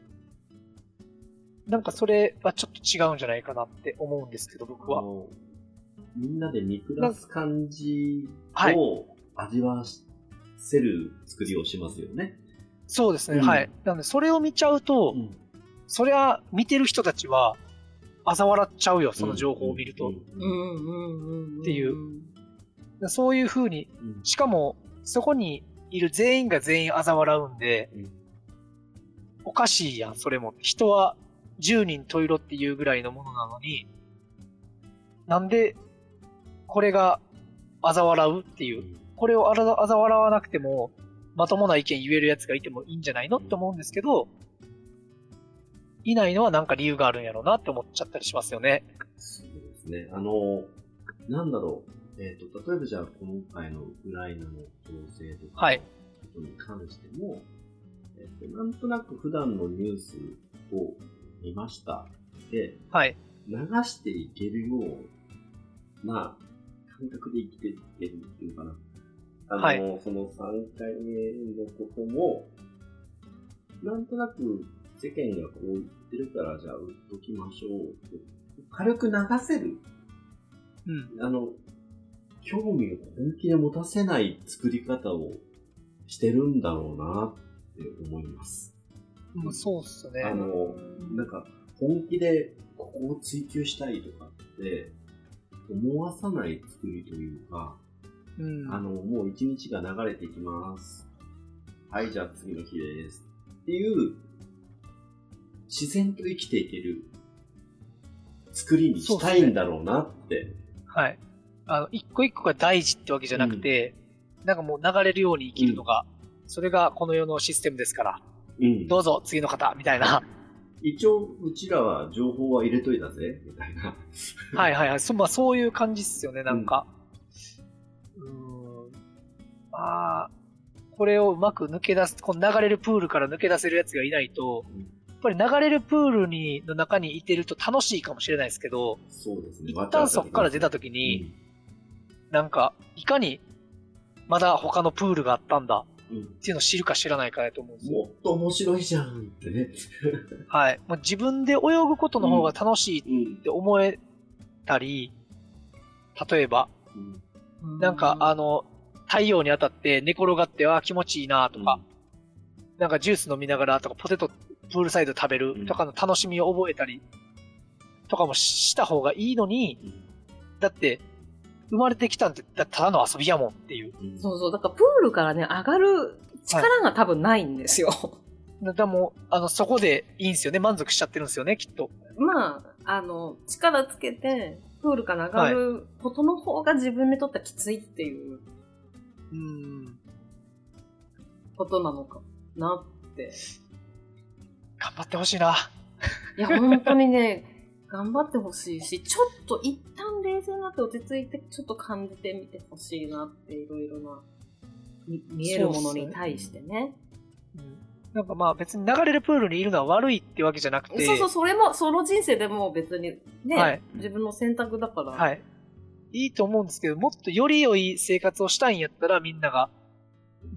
なんかそれはちょっと違うんじゃないかなって思うんですけど、僕は。みんなで見下す感じはいを味わわせる作りをしますよね。そうですね、うんはい。なので、それを見ちゃうと、うん。そりゃ見てる人たちは、嘲笑っちゃうよ、その情報を見ると。うんうんうんうんうん。っていうそういう風に、うんしかも、そこにいる全員が全員嘲笑うんで、うんおかしいやん、それも。人は10人十色っていうぐらいのものなのに、なんで、これが嘲笑うっていう。これをあら嘲笑わなくても、まともな意見言えるやつがいてもいいんじゃないのって思うんですけど、いないのはなんか理由があるんやろうなって思っちゃったりしますよね。そうですね。あの、なんだろう。えっ、と、例えばじゃあ今回のウクライナの情勢とか、はいことに関しても、えっ、と、なんとなく普段のニュースを見ました。で、はい。流していけるような感覚で生きていってるっていうかな。あの、はいその3回目のことも、なんとなく世間がこう言ってるから、じゃあ売っときましょうって。軽く流せる。うん。あの、興味を本気で持たせない作り方をしてるんだろうなって思います。うん、そうっすね。あの、なんか、本気でここを追求したいとかって、思わさない作りというか、うん。あの、もう一日が流れていきます。はい、じゃあ次の日です。っていう、自然と生きていける作りにしたいんだろうなって。はい。あの、一個一個が大事ってわけじゃなくて、なんかもう流れるように生きるのが、それがこの世のシステムですから、うん。どうぞ次の方、みたいな。一応、うちらは情報は入れといたぜ、みたいな。はいはいはい。そ,、まあ、そういう感じっすよね、なんか。うーん。まあ、これをうまく抜け出す、この流れるプールから抜け出せるやつがいないと、うんやっぱり流れるプールにの中にいてると楽しいかもしれないですけど、そうですね。一旦そこから出た時うに、んなんか、いかにまだ他のプールがあったんだうんっていうのを知るか知らないかだと思うんですよ。もっと面白いじゃんってね。[laughs] はい。もう自分で泳ぐことの方が楽しいっうん。て思えたり、例えば、うんなんか、あの、太陽に当たって寝転がって、あー気持ちいいなとか、なんかジュース飲みながらとか、ポテトプールサイド食べるとかの楽しみを覚えたり、とかもした方がいいのに、うんだって、生まれてきたんだただの遊びやもんっていう。うんそうそう、だからプールからね、上がる力が多分ないんですよ。でも、あの、そこでいいんですよね。満足しちゃってるんですよね、きっと。まあ、あの、力つけて、プールから上がることの方が自分にとってはきついっていううん。ことなのかなって。頑張ってほしいな。いや、本当にね、頑張ってほしいし、ちょっと一旦冷静になって落ち着いて、ちょっと感じてみてほしいなって、いろいろな、み見えるものに対してね。うんなんかまあ別に流れるプールにいるのは悪いってわけじゃなくて、そうそう、それも、その人生でも別にね、はい自分の選択だから。はい。いいと思うんですけど、もっとより良い生活をしたいんやったらみんなが、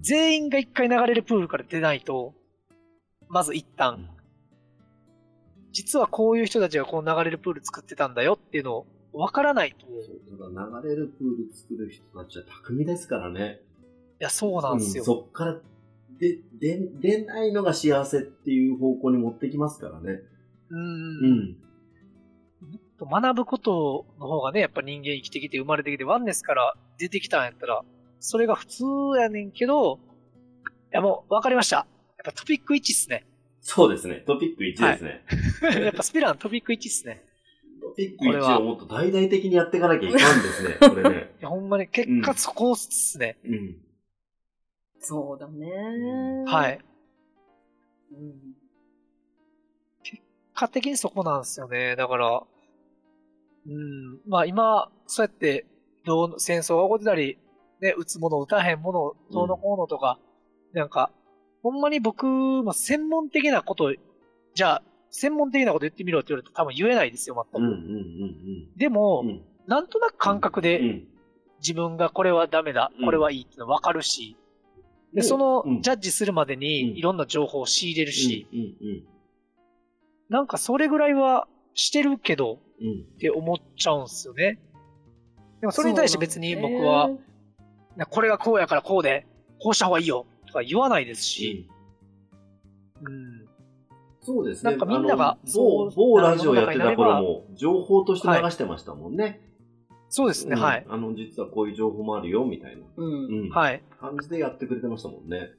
全員が一回流れるプールから出ないと、まず一旦、実はこういう人たちがこの流れるプール作ってたんだよっていうのを分からないと、流れるプール作る人たちは巧みですからね。や、そうなんですよ。うんそっからでで出ないのが幸せっていう方向に持ってきますからね。う。うんん。と学ぶことの方がね、やっぱ人間生きてきて生まれてきてワンネスから出てきたんやったら、それが普通やねんけど、いやもう分かりました。やっぱトピック1っすね。そうですね。トピック1ですね。[laughs] やっぱスピラントピック1っすね。トピックこれは1をもっと大々的にやっていかなきゃいかんですね。[laughs] これね。いや、ほんまに結果そこっすね。うん。そうだね。はい。うん。結果的にそこなんですよね。だから、うん、まあ今、そうやって、どう、戦争が起こってたり、ね、撃つもの、撃たへんもの、どうのこうのとか、なんか、ほんまに僕、まあ、専門的なこと、じゃあ、専門的なこと言ってみろって言われたら多分言えないですよ、全く。うんうんうんでも、うん。うん。なんとなく感覚でうん。自分がこれはダメだ、うんこれはいいっての分かるし、で、そのうんジャッジするまでうんにいろんな情報を仕入れるし、なんかそれぐらいはしてるけど。って思っちゃうんですよね。でもそれに対して別に僕は、なこれがこうやからこうで、こうした方がいいよとか言わないですし、うん。そうですね。なんかみんなが某、某ラジオやってた頃なも、情報として流してましたもんね。そうですね、うんはい。あの、実はこういう情報もあるよ、みたいな。うん。うん。はい。感じでやってくれてましたもんね。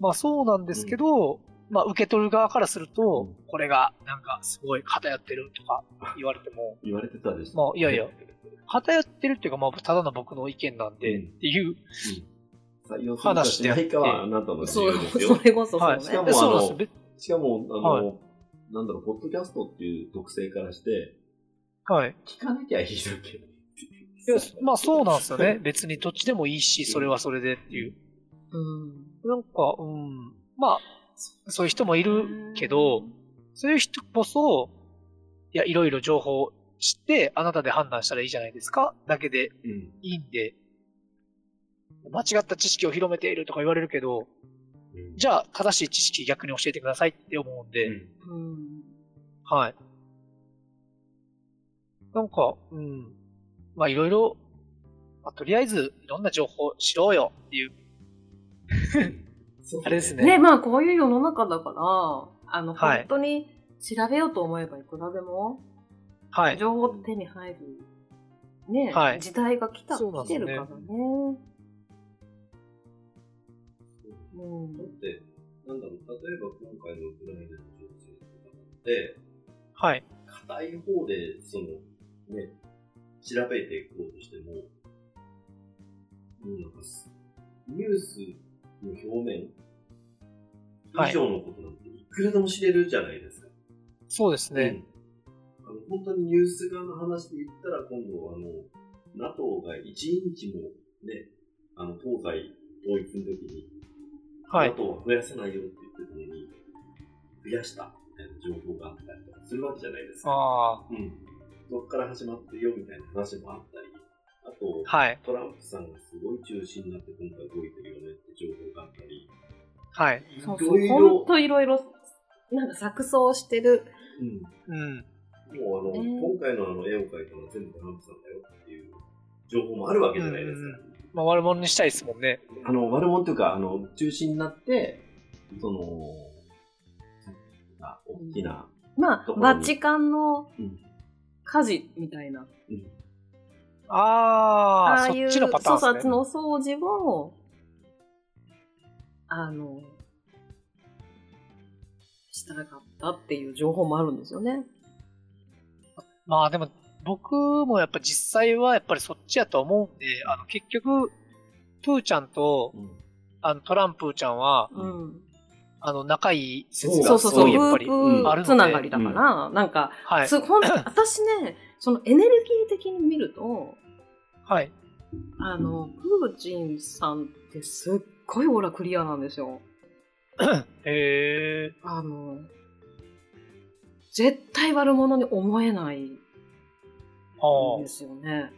まあそうなんですけど、まあ受け取る側からすると、うんこれがなんかすごい偏ってるとか言われても、[laughs] 言われてたでしょ。まあいやいや [laughs] 偏ってるっていうかまあただの僕の意見なんで、うんっていう、採用するかしないかはあなたの自由ですよそ。れこそ。ね。しかもあのしかも、あの、はいなんだろう、ポッドキャストっていう特性からして、はい。聞かなきゃいいだけ。いやまあそうなんですよね。[laughs] 別にどっちでもいいし、それはそれでっていう。うん。なんか、うん。まあ、そういう人もいるけど、そういう人こそ、いや、いろいろ情報を知って、あなたで判断したらいいじゃないですかだけでうん。いいんで、間違った知識を広めているとか言われるけど、じゃゃあ正しい知識逆に教えてくださいって思うんで、うん。はい。なんか、うん。まあいろいろ、まあ、とりあえずいろんな情報知ろうよっていう、[laughs] あれですね。ね、まあこういう世の中だから、あの、はい本当に調べようと思えばいくらでも、はい。情報って手に入る、ね、はい時代が来た、ね来てるからね。うんだって、なんだろう、例えば今回のウクライナの情勢とかって、はい。硬い方で、その、ね、調べていこうとしても、なんかす、ニュースの表面はい以上のことなんていくらでも知れるじゃないですか。そうですね。うんあの本当にニュース側の話で言ったら、今度、あの、NATO が1日もね、あの、東西統一の時に、はい。は増やさないよって言ってたのに、増やしたみたいな情報があったりとかするわけじゃないですか。あうん。そこから始まってよみたいな話もあったり、あと、あ。はい。トランプさんがすごい中心になって今回動いてるよねって情報があったり、そうはい。いそう、ろいろほんといろいろ、なんか錯綜してる。うん。うん。もうあの、ね今回のあの絵を描いたのは全部トランプさんだよっていう情報もあるわけじゃないですか。まあ悪者にしたいですもんね。あの、悪者というか、あの、中心になって、その、あ大きな、まあ、バチカンのうん火事みたいな。うんああ、そああいうっちのパターン粗。殺の掃除を、あの、したかったっていう情報もあるんですよね。まあでも、僕もやっぱ実際はやっぱりそっちやと思うんで、あの結局、プーちゃんとうんあのトランプーちゃんは、うん。あの仲いい説そがすそうそうそう、夫ごいやっぱり婦あるので、つながりだから、なんか、はい。すほん私ね、そのエネルギー的に見ると、はい。あの、プーチンさんってすっごいオーラクリアなんですよ。[coughs] へえ。あの、絶対悪者に思えないんあですよね。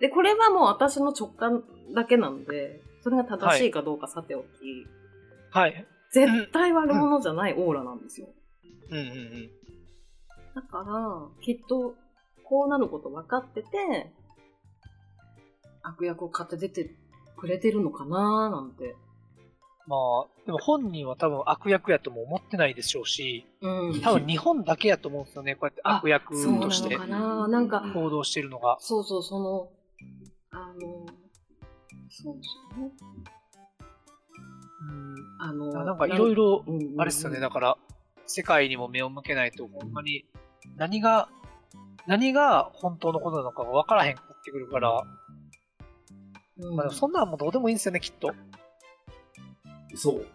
で、これはもう私の直感だけなんで、それが正しいかどうかさておき、あ。はい。絶対悪者じゃないオーラなんですよ。うんうんうん。だから、きっと、こうなること分かってて、悪役を買って出てくれてるのかなーなんて。まあ、でも本人は多分悪役やとも思ってないでしょうし、うん。多分日本だけやと思うんですよね、こうやって悪役として行動してるのが。そうそう、その、あの、そうですよね。うん。あの、なんかいろいろ、あれっすよね、だから、世界にも目を向けないと、ほんまに、何が、何が本当のことなのかが分からへんくなってくるから、うんまあ、そんなんもどうでもいいんですよね、きっと。そう。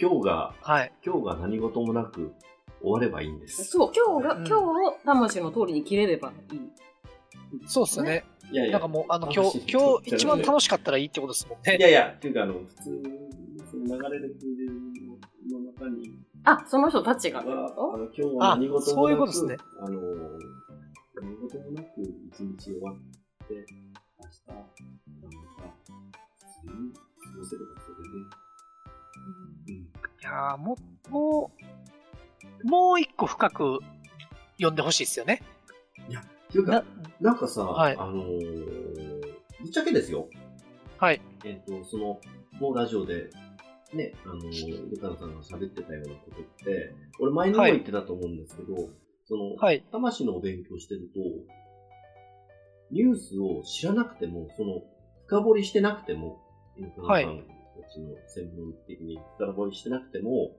今日が、はい。今日が何事もなく終わればいいんです。そう、今日が、うん今日を魂の通りに切れればいい。そうっすよね。いやいやなんか、もう、あの、今日、今日一番楽しかったらいいってことですもんね。いやいや、っていうか、あの、普通に、その流れる空の中にあ、その人たちが。は、あの、今日は何事もなく、あそういうことですねあの、何事もなく一日終わって、明日、なんか、普通に過ごせればそれで、うん。いやーもう、もう、もう一個深く読んでほしいですよね。っていうなか、なんかさ、はいあのーぶっちゃけですよ。はい。えっ、と、その、某ラジオでね、あの、ルカナさんが喋ってたようなことって、俺前にも言ってたと思うんですけど、その、はい。魂のお勉強してると、ニュースを知らなくても、その、深掘りしてなくても、ルカナさんたちの専門的に深掘りしてなくても、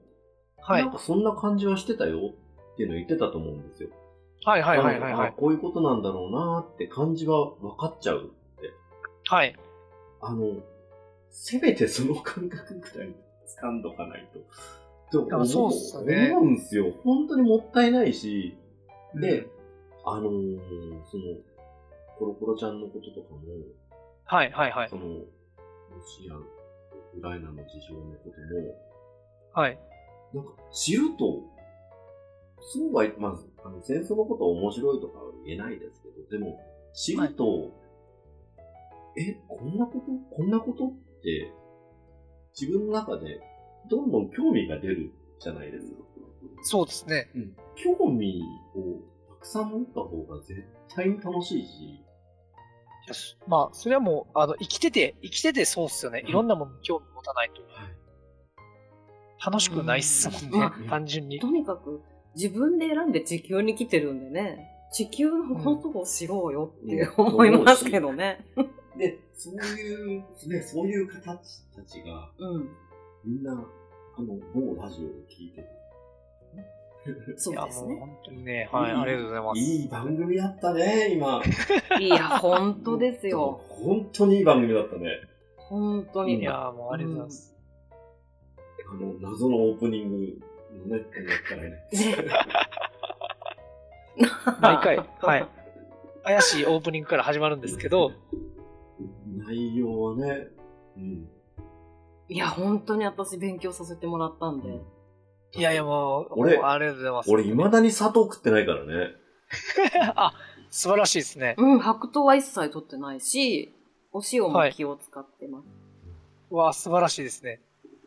はいなん。かそんな感じはしてたよっていうのを言ってたと思うんですよ。はいはいはいはいはい。あこういうことなんだろうなって感じは分かっちゃうって。はい。あの、せめてその感覚くらい掴んどかないと。とあそうっすね思うんですよ。本当にもったいないし、で、あのーその、コロコロちゃんのこととかも、はいはいはいそ。の、ロシア、ウクライナの事情のことも、はい。なんか知ると、そうは、まあ、あの戦争のことは面白いとかは言えないですけど、でも、知ると、え、こんなことこんなことって、自分の中でどんどん興味が出るじゃないですか。そうですね。うん、興味をたくさん持った方が絶対に楽しいし、まあ、それはもう、あの、生きてて、生きててそうっすよね。いろんなものに興味持たないと。楽しくないっすもんね。単純にと。にかく自分で選んで地球に来てるんでね、地球のことを知ろうよってうん思いますけどね。で、そういう、ね、そういう方たちが、うん。みんな、あの、某ラジオを聞いていや、[laughs] そうですね。もう本当にね、はい、ありがとうございます。いい番組だったね、今。[laughs] いや、本当ですよ。本当にいい番組だったね。本当に。いや、もうありがとうございます。あの、謎のオープニングのね、音楽からね。毎回、[laughs] はい。怪しいオープニングから始まるんですけど、内容はね、うん。いや、本当に私勉強させてもらったんで。いやいやもう、俺ありがとうございます。俺、未だに砂糖食ってないからね。[laughs] あ、素晴らしいですね。うん、白桃は一切取ってないし、お塩も気を使ってます。うわ素晴らしいですね。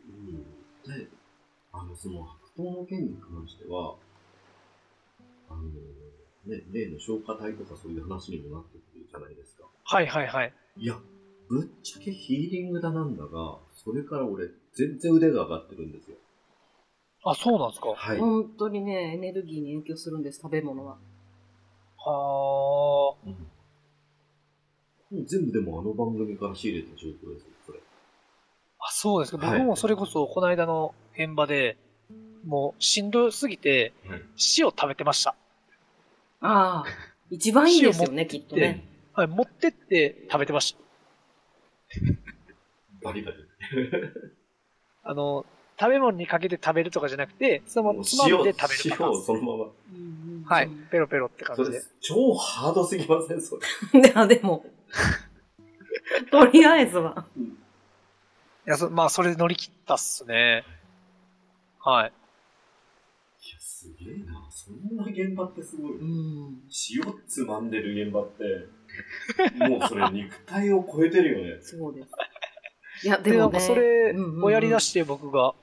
うん。で、あの、その、白桃の件に関しては、あの、ね、例の消化体とかそういう話にもなってくるじゃないですか。はいはいはい。いや、ぶっちゃけヒーリングだなんだが、それから俺、全然腕が上がってるんですよ。あ、そうなんですか。ははい。本当にね、エネルギーに影響するんです、食べ物は。あ。うんもう全部でもあの番組から仕入れた状況ですよ、それ。あ、そうですか。はい僕もそれこそ、この間の現場で、もう、しんどすぎて、はい。塩食べてました。ああ、一番いいですよね、きっとでね。はい、持ってって食べてました。バリバリ。[laughs] あの、食べ物にかけて食べるとかじゃなくて、そのままつまんで食べる塩ーンをそのまま。はい、ペロペロって感じで。それ、超ハードすぎません、それ。いや、でも、[laughs] とりあえずは。いや、そまあ、それで乗り切ったっすね。はい。いや、すげえな。そんな現場ってすごい。うん。塩つまんでる現場って、もうそれ肉体を超えてるよね。そうです。いや、で、なんかでもね。それをやり出して僕が、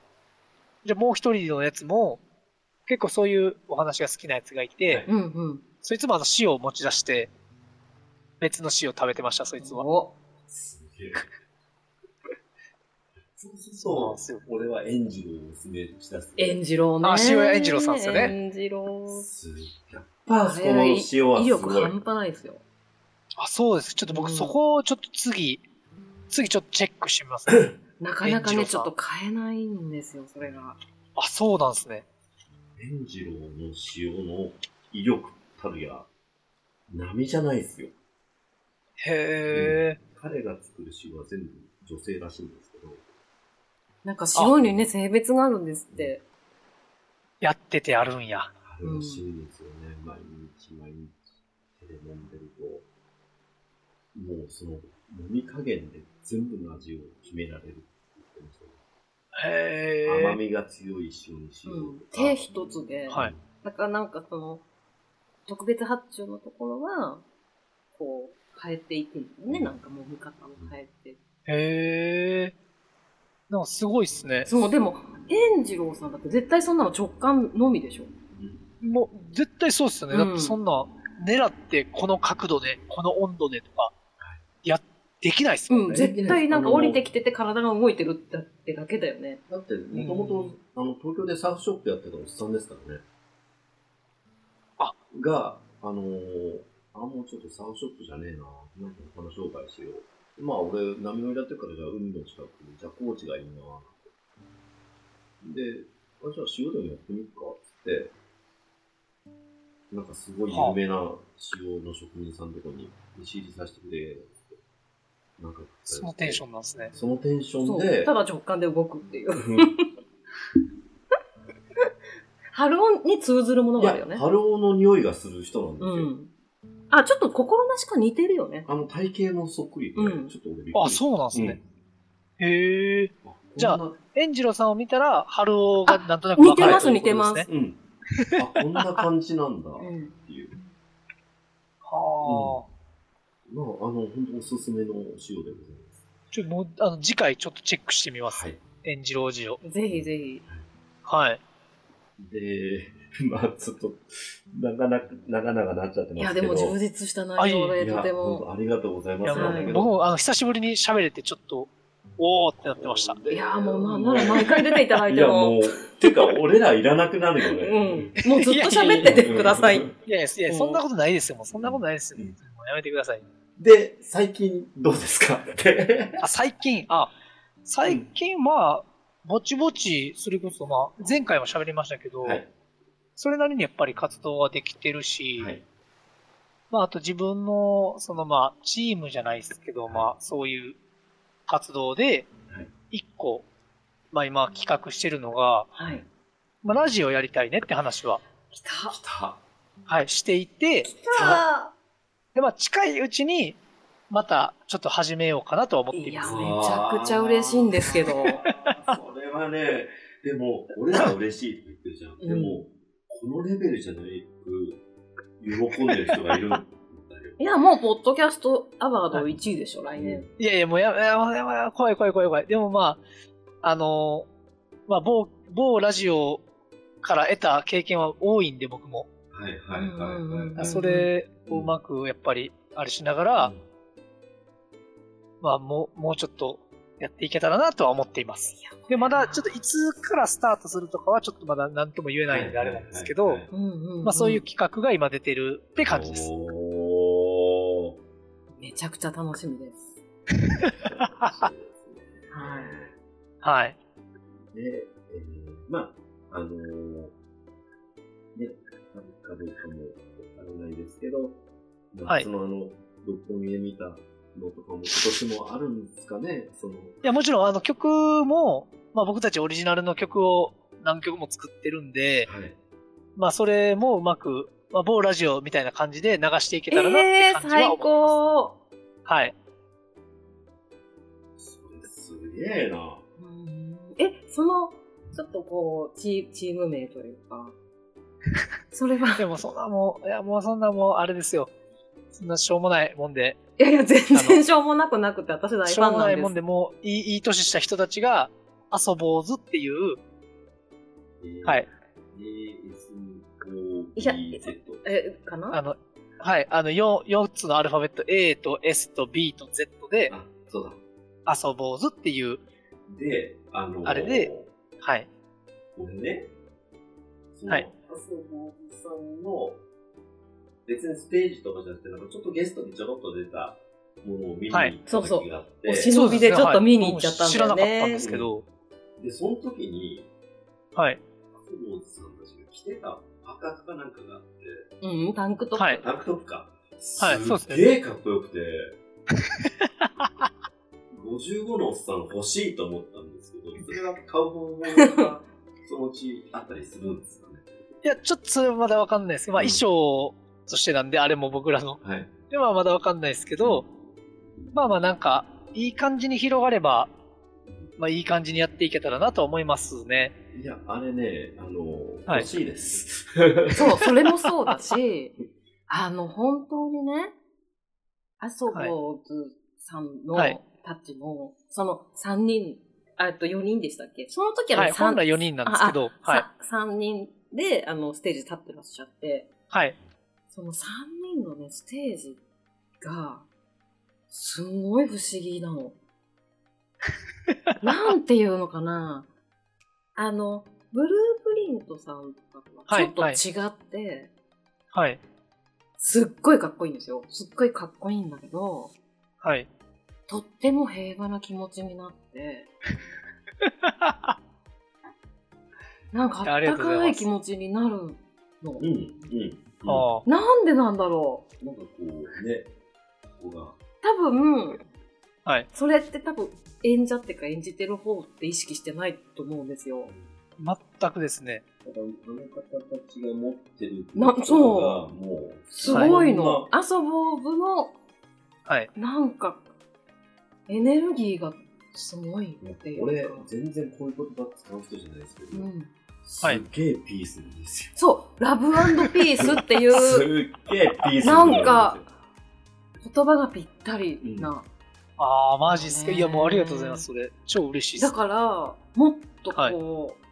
じゃあもう一人のやつも、結構そういうお話が好きなやつがいて、はいうんうん。そいつもあの塩を持ち出して、別の塩食べてました、そいつは。おすげえ。そうそうなんですよ、俺はエンジルをおすすめしだす。エンジローね。あ塩エンジローさんですよねエンジロー。すやっぱ、そこの塩は威すごい。力半端ないですよ。あ、そうです。ちょっと僕うんそこをちょっと次、次ちょっとチェックしてみますね。[laughs] なかなかね、ちょっと買えないんですよ、それが。あ、そうなんですね。エンジローの塩の威力たるや、波じゃないですよ。へえ。彼が作る塩は全部女性らしいんですけど、なんか塩にね、性別があるんですって。やっててあるんや。あれらしいんですよね。毎日毎日手で飲んでると、もうその飲み加減で全部の味を決められるって言ってましたね。へえ。甘みが強いしようん。手一つで。はいだからなんかその、特別発注のところは、こう、変えていくんだよね。なんかもう見方を変えて。へえ。なんかすごいっすね。そう、でも、エンジローさんだって絶対そんなの直感のみでしょ。うんもう、絶対そうっすよね。うんだってそんな、狙ってこの角度で、この温度でとか、や、できないっすもんね。うん、絶対なんか降りてきてて体が動いてるってだけだよね。だって、もともと、あの、東京でサーフショップやってたおっさんですからね。あが、あのーあ、もうちょっとサーフショップじゃねえな。なんか話紹介しよう。まあ、俺、波乗りやってるから、じゃあ海の近くに、じゃあ高知がいいなで、あじゃあ塩でもやってみっか、つって、なんかすごい有名な塩の職人さんのとこに西入りさせてくれ。なんか、そのテンションなんですね。そのテンショ。ンで、ただ直感で動くっていう。[laughs] うん [laughs] 春音に通ずるものがあるよね。春尾の匂いがする人なんですよ。うん。あ、ちょっと心なしか似てるよね。あの体型もそっくりで、うんちょっと俺びっくりあ、そうなんですうんね。へえ。あじゃあこんなエンジロさんを見たら、春尾がなんとなく似てますわかるということですね。うん。あ、こんな感じなんだっうん。ていう。はあ。まあ、あの、本当おすすめのお塩でございます。ちょ、もう、あの、次回ちょっとチェックしてみます。はい。エンジロジを。ぜひぜひ。はい。で、まあ、ちょっと、なかなか、長々なっちゃっていや、ますけど。でも充実した内容で、いやとても。本当ありがとうございいや、ます。僕も、あの、久しぶりに喋れて、ちょっと、おーってなってました。いや、もうなんなら毎回出ていただいいや、ても。もう、てか、俺らいらなくなるようね。ん。もうずっと喋っててください。いやいいやそんなことないですよ。もうそんなことないですよ。うんもうやめてください。で、最近どうですか？って。あ、最近、あ、最近、まあ、ぼちぼち、それこそ、まあ、前回も喋りましたけど、はい。それなりにやっぱり活動はできてるし、はい。まあ、あと自分の、そのまあ、チームじゃないですけど、まあ、そういう活動ではい、一個、まあ今企画してるのが、はい。まあラジオやりたいねって話は、来た。来た。はい、していて、来たで、まあ近いうちに、またちょっと始めようかなとは思っていいや、ます。めちゃくちゃ嬉しいんですけど。[laughs] それはね、でも、俺らは嬉しいって言ってるじゃん。うんでも、このレベルじゃないく、喜んでる人がいる。[laughs] いや、もう、ポッドキャストアワード1位でしょ、来年。いやいや、もうや、や、や、や、怖い怖い怖い怖い。でもまあ、あのーまあ、某、某ラジオから得た経験は多いんで、僕も。はいはいはいうんうんうんはい。それをうまく、やっぱり、あれしながら、まあ、もう、もうちょっとやっていけたらなとは思っています。で、まだちょっといつからスタートするとかはちょっとまだ何とも言えないんであれなんですけどはいはい、うんうんうんまあそういう企画が今出てるって感じです。めちゃくちゃ楽しみです。そうですねはい。で、えー、まあ、あのー、かどうかもわからないですけど、まあはいそのあの、六本木で見たのとかも今年もあるんですかね、その、いや、もちろんあの曲も、まあ僕たちオリジナルの曲を何曲も作ってるんで、はい。まあそれもうまく、まあ某ラジオみたいな感じで流していけたらなってえー、最感じは思う。高。はい。それすげえな。うんえ、その、ちょっとこう、チチーム名というか、[laughs] それは、でもそんなもう、いやもうそんなもうあれですよ。そんなしょうもないもんで、いやいや、全然しょうもなくなくて、私大しファンなんです。ょうもないもんでもういいいい年した人たちが遊ぼうずっていう、えーはい。ASOBZ。え、かなあの、はい、あの 4, 4つのアルファベット A と S と B と Z であ、そうだ。遊ぼうずっていう、で、あのーあれで、はい。俺ね、その、はい麻生坊主さんの、別にステージとかじゃなくて、なんかちょっとゲストにちょろっと出たものを見に行はいった時があって、そうそう。お忍びでちょっと見に行っちゃったんだよね。知らなかったんですけど、で、その時に、はい。麻生坊主さんたちが着てたパーカーかなんかがあって、うん、タンクトップ。はい。タンクトップか。はい。そうですね。すっげえかっこよくて、55のおっさん欲しいと思ったんですけど、それは買う方法がそのうちあったりするんですかね。いや、ちょっとそれはまだわかんないです。まあうん衣装としてなんで、あれも僕らの。はい。ではまだわかんないですけど、まあまあなんか、いい感じに広がれば、まあいい感じにやっていけたらなと思いますね。いや、あれね、あの、はい欲しいです。そう、[laughs] それもそうだし、あの、本当にね、麻生坊主さんのはいたちも、その3人、あえっと4人でしたっけ？その時ははい。三本来4人なんですけど、はい。さ3人であのステージ立ってらっしゃって、はい。その3人のね、ステージが、すごい不思議なの。[laughs] なんていうのかな。あの、ブループリントさんとかとはちょっと違って、はい。すっごいかっこいいんですよ。すっごいかっこいいんだけど、はい。とっても平和な気持ちになって、[laughs] なんかあったかい気持ちになるの。うん、うん。ああ。なんでなんだろうなんかこうね、ここが、多分、はい。それって多分演者っていうか演じてる方って意識してないと思うんですよ。全くですね。だからあの方たちが持ってるなそうがもう、すごいの。そんなアソボーブのはい。なんかエネルギーがすごいっていうか。俺、全然こういう言葉使う人じゃないですけど、うん、すっげえピースなんですよ。そう、ラブピースっていう [laughs] すっげえピースなんか言葉がぴったりな。ああ、マジっすか？ねいや、もうありがとうございます。それ、超嬉しいです。だから、もっとこう、はい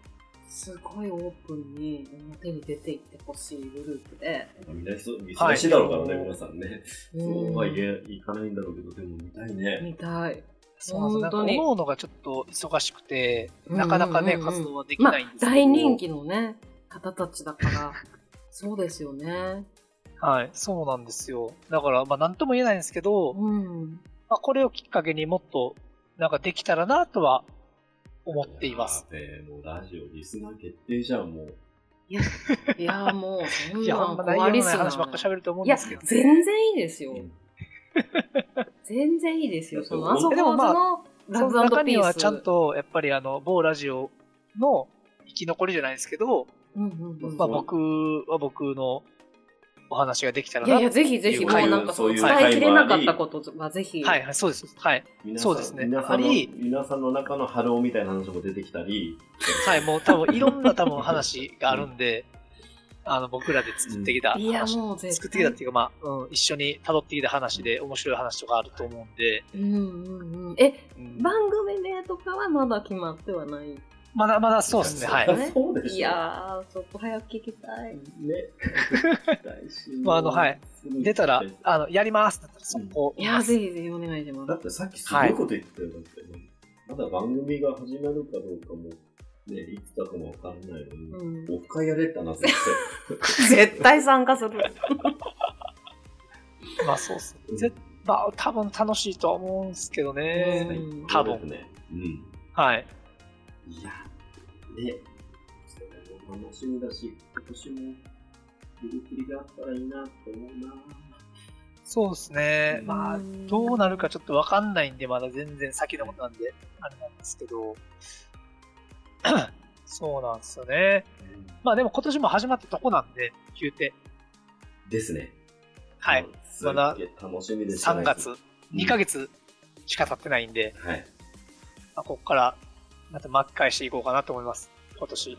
すごいオープンに表に出ていってほしいグループで。みんな忙忙しいだろうからね、皆さんね。うんそうはいけいかないんだろうけど、でも見たいね。見たい。そうなんですよ。なんか、本当に各々がちょっと忙しくて、うんなかなかね、うんうんうん活動はできまあないんですけど。大人気のね、方たちだから、[laughs] そうですよね。はい、そうなんですよ。だから、まあ、なんとも言えないんですけど、うん。まあ、これをきっかけにもっと、なんかできたらなとは思っています。やべえ。もうラジオリスナー決定じゃん、もう。いや、いやもう、そん [laughs] いや、なあんま話ばっか喋ると思うんいや、ですけど。全然いいですよう。ん全然いいですよ。その、でもあそこまあのラブ中ピース。にはちゃんと、やっぱりあの、某ラジオの生き残りじゃないですけど、うんうんうん、まあ、僕は僕のお話ができたらな。いやいや、ぜひぜひ、もうなんかそう伝えきれなかったことはぜひ。はい、はい、そうです。はい。そうですね皆さんの皆さんの中の春尾みたいな話も出てきたり、はい、もう多分いろんな多分話があるんで、あの、僕らで作ってきたいや、話、もう絶対。作ってきたっていうか、まあ、うん、一緒に辿ってきた話で面白い話とかあると思うんで、うんうんうん。え、うん番組名とかはまだ決まってはない？まだまだそうですね、はい。そうでしょ。いやー、ちょっと早く聞きたい。ね。[laughs] まああのはい出たら、あの、やりますってなったら、そこ。いやー、ぜひぜひお願いしまだす。ってさっきすごいこと言ってたよ。だってまだ番組が始まるかどうかも、ね、いつだかもわからないのに、うん、オフ会やれってなってて。[laughs] 絶対参加する。[laughs] まあそうっすね。ぜまあ、多分楽しいとは思うんですけどね。うん多分ね。うん。はい。いや、ね、楽しみだし、今年もグループリがあったらいいなと思うな。そうですね。まあ、うんどうなるかちょっとわかんないんで、まだ全然先のことなんで、あれなんですけど。[coughs] そうなんですよね。まあでも今年も始まったとこなんで、言うて。ですね。はい。うん。すっげえ楽しみです3月、2ヶ月しか経ってないんで、はい。まあ、ここからまた巻き返していこうかなと思います。今年。いや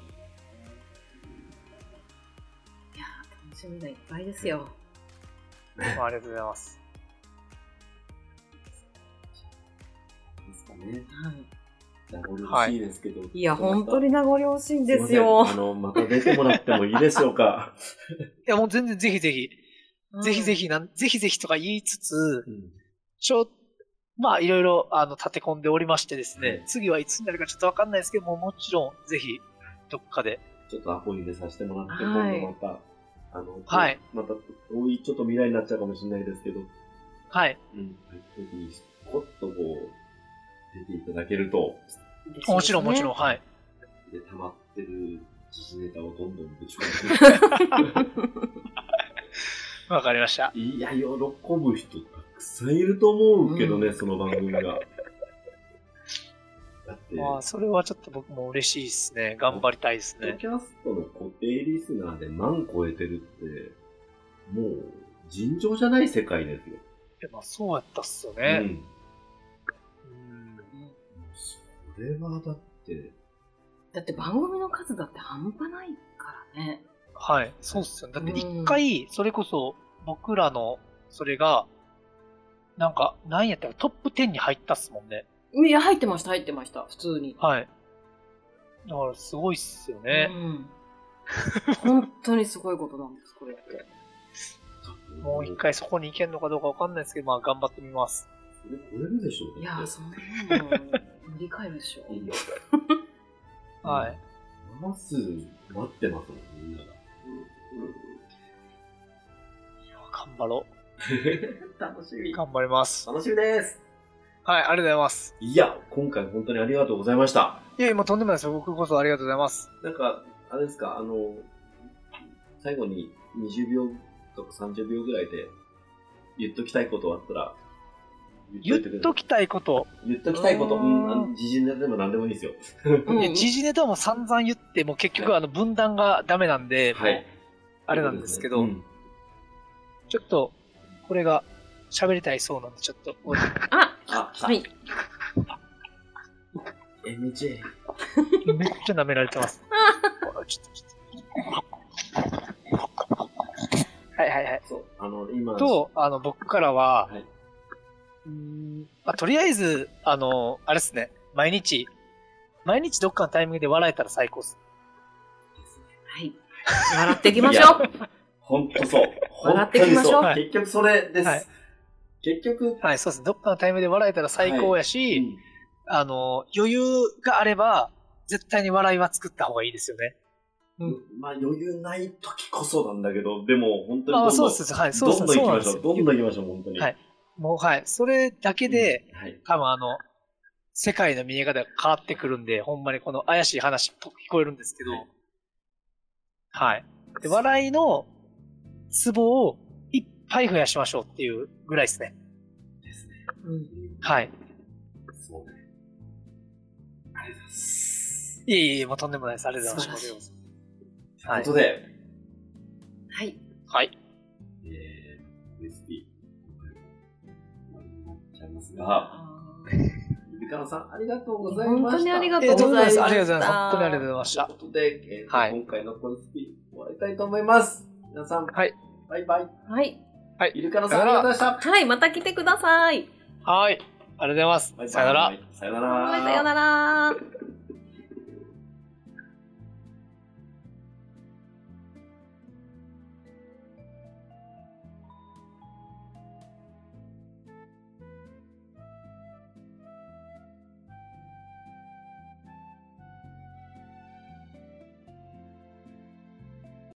ー、楽しみがいっぱいですよ。まあ、ありがとうございます。[laughs] ですかね。はい。名残惜しいですけど。いや、本当にに名残惜しいんですすいよま。せん。あの、また出てもらってもいいでしょうか。[laughs] いや、もう全然ぜひぜひ、ぜひぜひ。ひなん、ぜひぜひとか言いつつ、うん。ちょ、まあ、いろいろ、あの、立て込んでおりましてですね、はい。次はいつになるかちょっとわかんないですけども、もちろん、ぜひ、どっかで、ちょっとアポに入れさせてもらって、はい。今度また、あの、はい。また遠いちょっと未来になっちゃうかもしれないですけど、はい。うん、時に、こっとこう、出ていただけると、もちろん、もちろん、ん。はい。で、溜まってる時事ネタをどんどんぶち込んでわかりました。いや、喜ぶ人たくさんいると思うけどね、その番組が。だって、まあ、それはちょっと僕も嬉しいですね。頑張りたいですポッドね。キャストの固定リスナーで万超えてるって、もう、尋常じゃない世界ですよ。いやまあ、そうやったっすようね。ん。うんそれはだって、だって番組の数だって半端ないからね。はい、そうっすよね。だってうん一回、それこそ、僕らの、それが、なんか、なんやったらトップ10に入ったっすもんね。いや、入ってました、入ってました、普通に。はい。だから、すごいっすよね。うん。本当にすごいことなんです、これって。もう一回そこに行けるのかどうかわかんないですけど、まあ、頑張ってみます。それ超えるでしょいやー、そんなの乗り換えるでしょ？いやはい。マス待ってますもん、みんなが。頑張ろ [laughs] 楽しみう。。頑張ります。楽しみです。はい、ありがとうございます。いや、今回本当にありがとうございました。いやいや、もうとんでもないですよ。僕こそありがとうございます。なんか、あれですか、あの、最後に20秒とか30秒ぐらいで言っときたいことあったら、言っときたいこと。言っときたいこと、うん時事ネタでも何でもいいですよ。時事ネタも散々言って、もう結局あの分断がダメなんで、はいあれなんですけど、うんちょっと、これが喋りたいそうなんで、ちょっと、あ。はい。MJ。めっちゃ舐められてます。ちょっとちょっとはいはいはい。そう、あの、今、と、あの、僕からは、はい。うーんまあ、とりあえず、あの、あれですね、毎日、毎日どっかのタイミングで笑えたら最高です。はい。笑っていきましょう。ほんとそう。笑っていきましょう結局それです。はい結局、はい、そうですね。どっかのタイミングで笑えたら最高やし、うんあの、余裕があれば、絶対に笑いは作った方がいいですよね。うんまあ余裕ない時こそなんだけど、でも本当にどんどあんそうですはいそうですどんどん行きましょう。どんどん行きましょう、本当に。はいもう、はい。それだけで、うん、はい。多分あの、世界の見え方が変わってくるんで、ほんまにこの怪しい話っぽく聞こえるんですけど、はいはい。で、笑いのツボをいっぱい増やしましょうっていうぐらいですね。ですね。うんはい。そうね。ありがとうございます。いえいえ、もうとんでもないです。ありがとうございます。ということで、はい。はい。えが、あゆかのさん、ありがとうございました。本当にありがえー、とうございますとんでもないです。ありがとうございます。本当にありがとうございましたという。ことで、えーとはい今回の OSP 終わりたいと思います。皆さん、はい。バイバイ。ーはい。ゆるかのさん、ありがとうございました。はい、また来てください。はい。ありがとうございます。バイバイさよなら。さよなら。さよなら。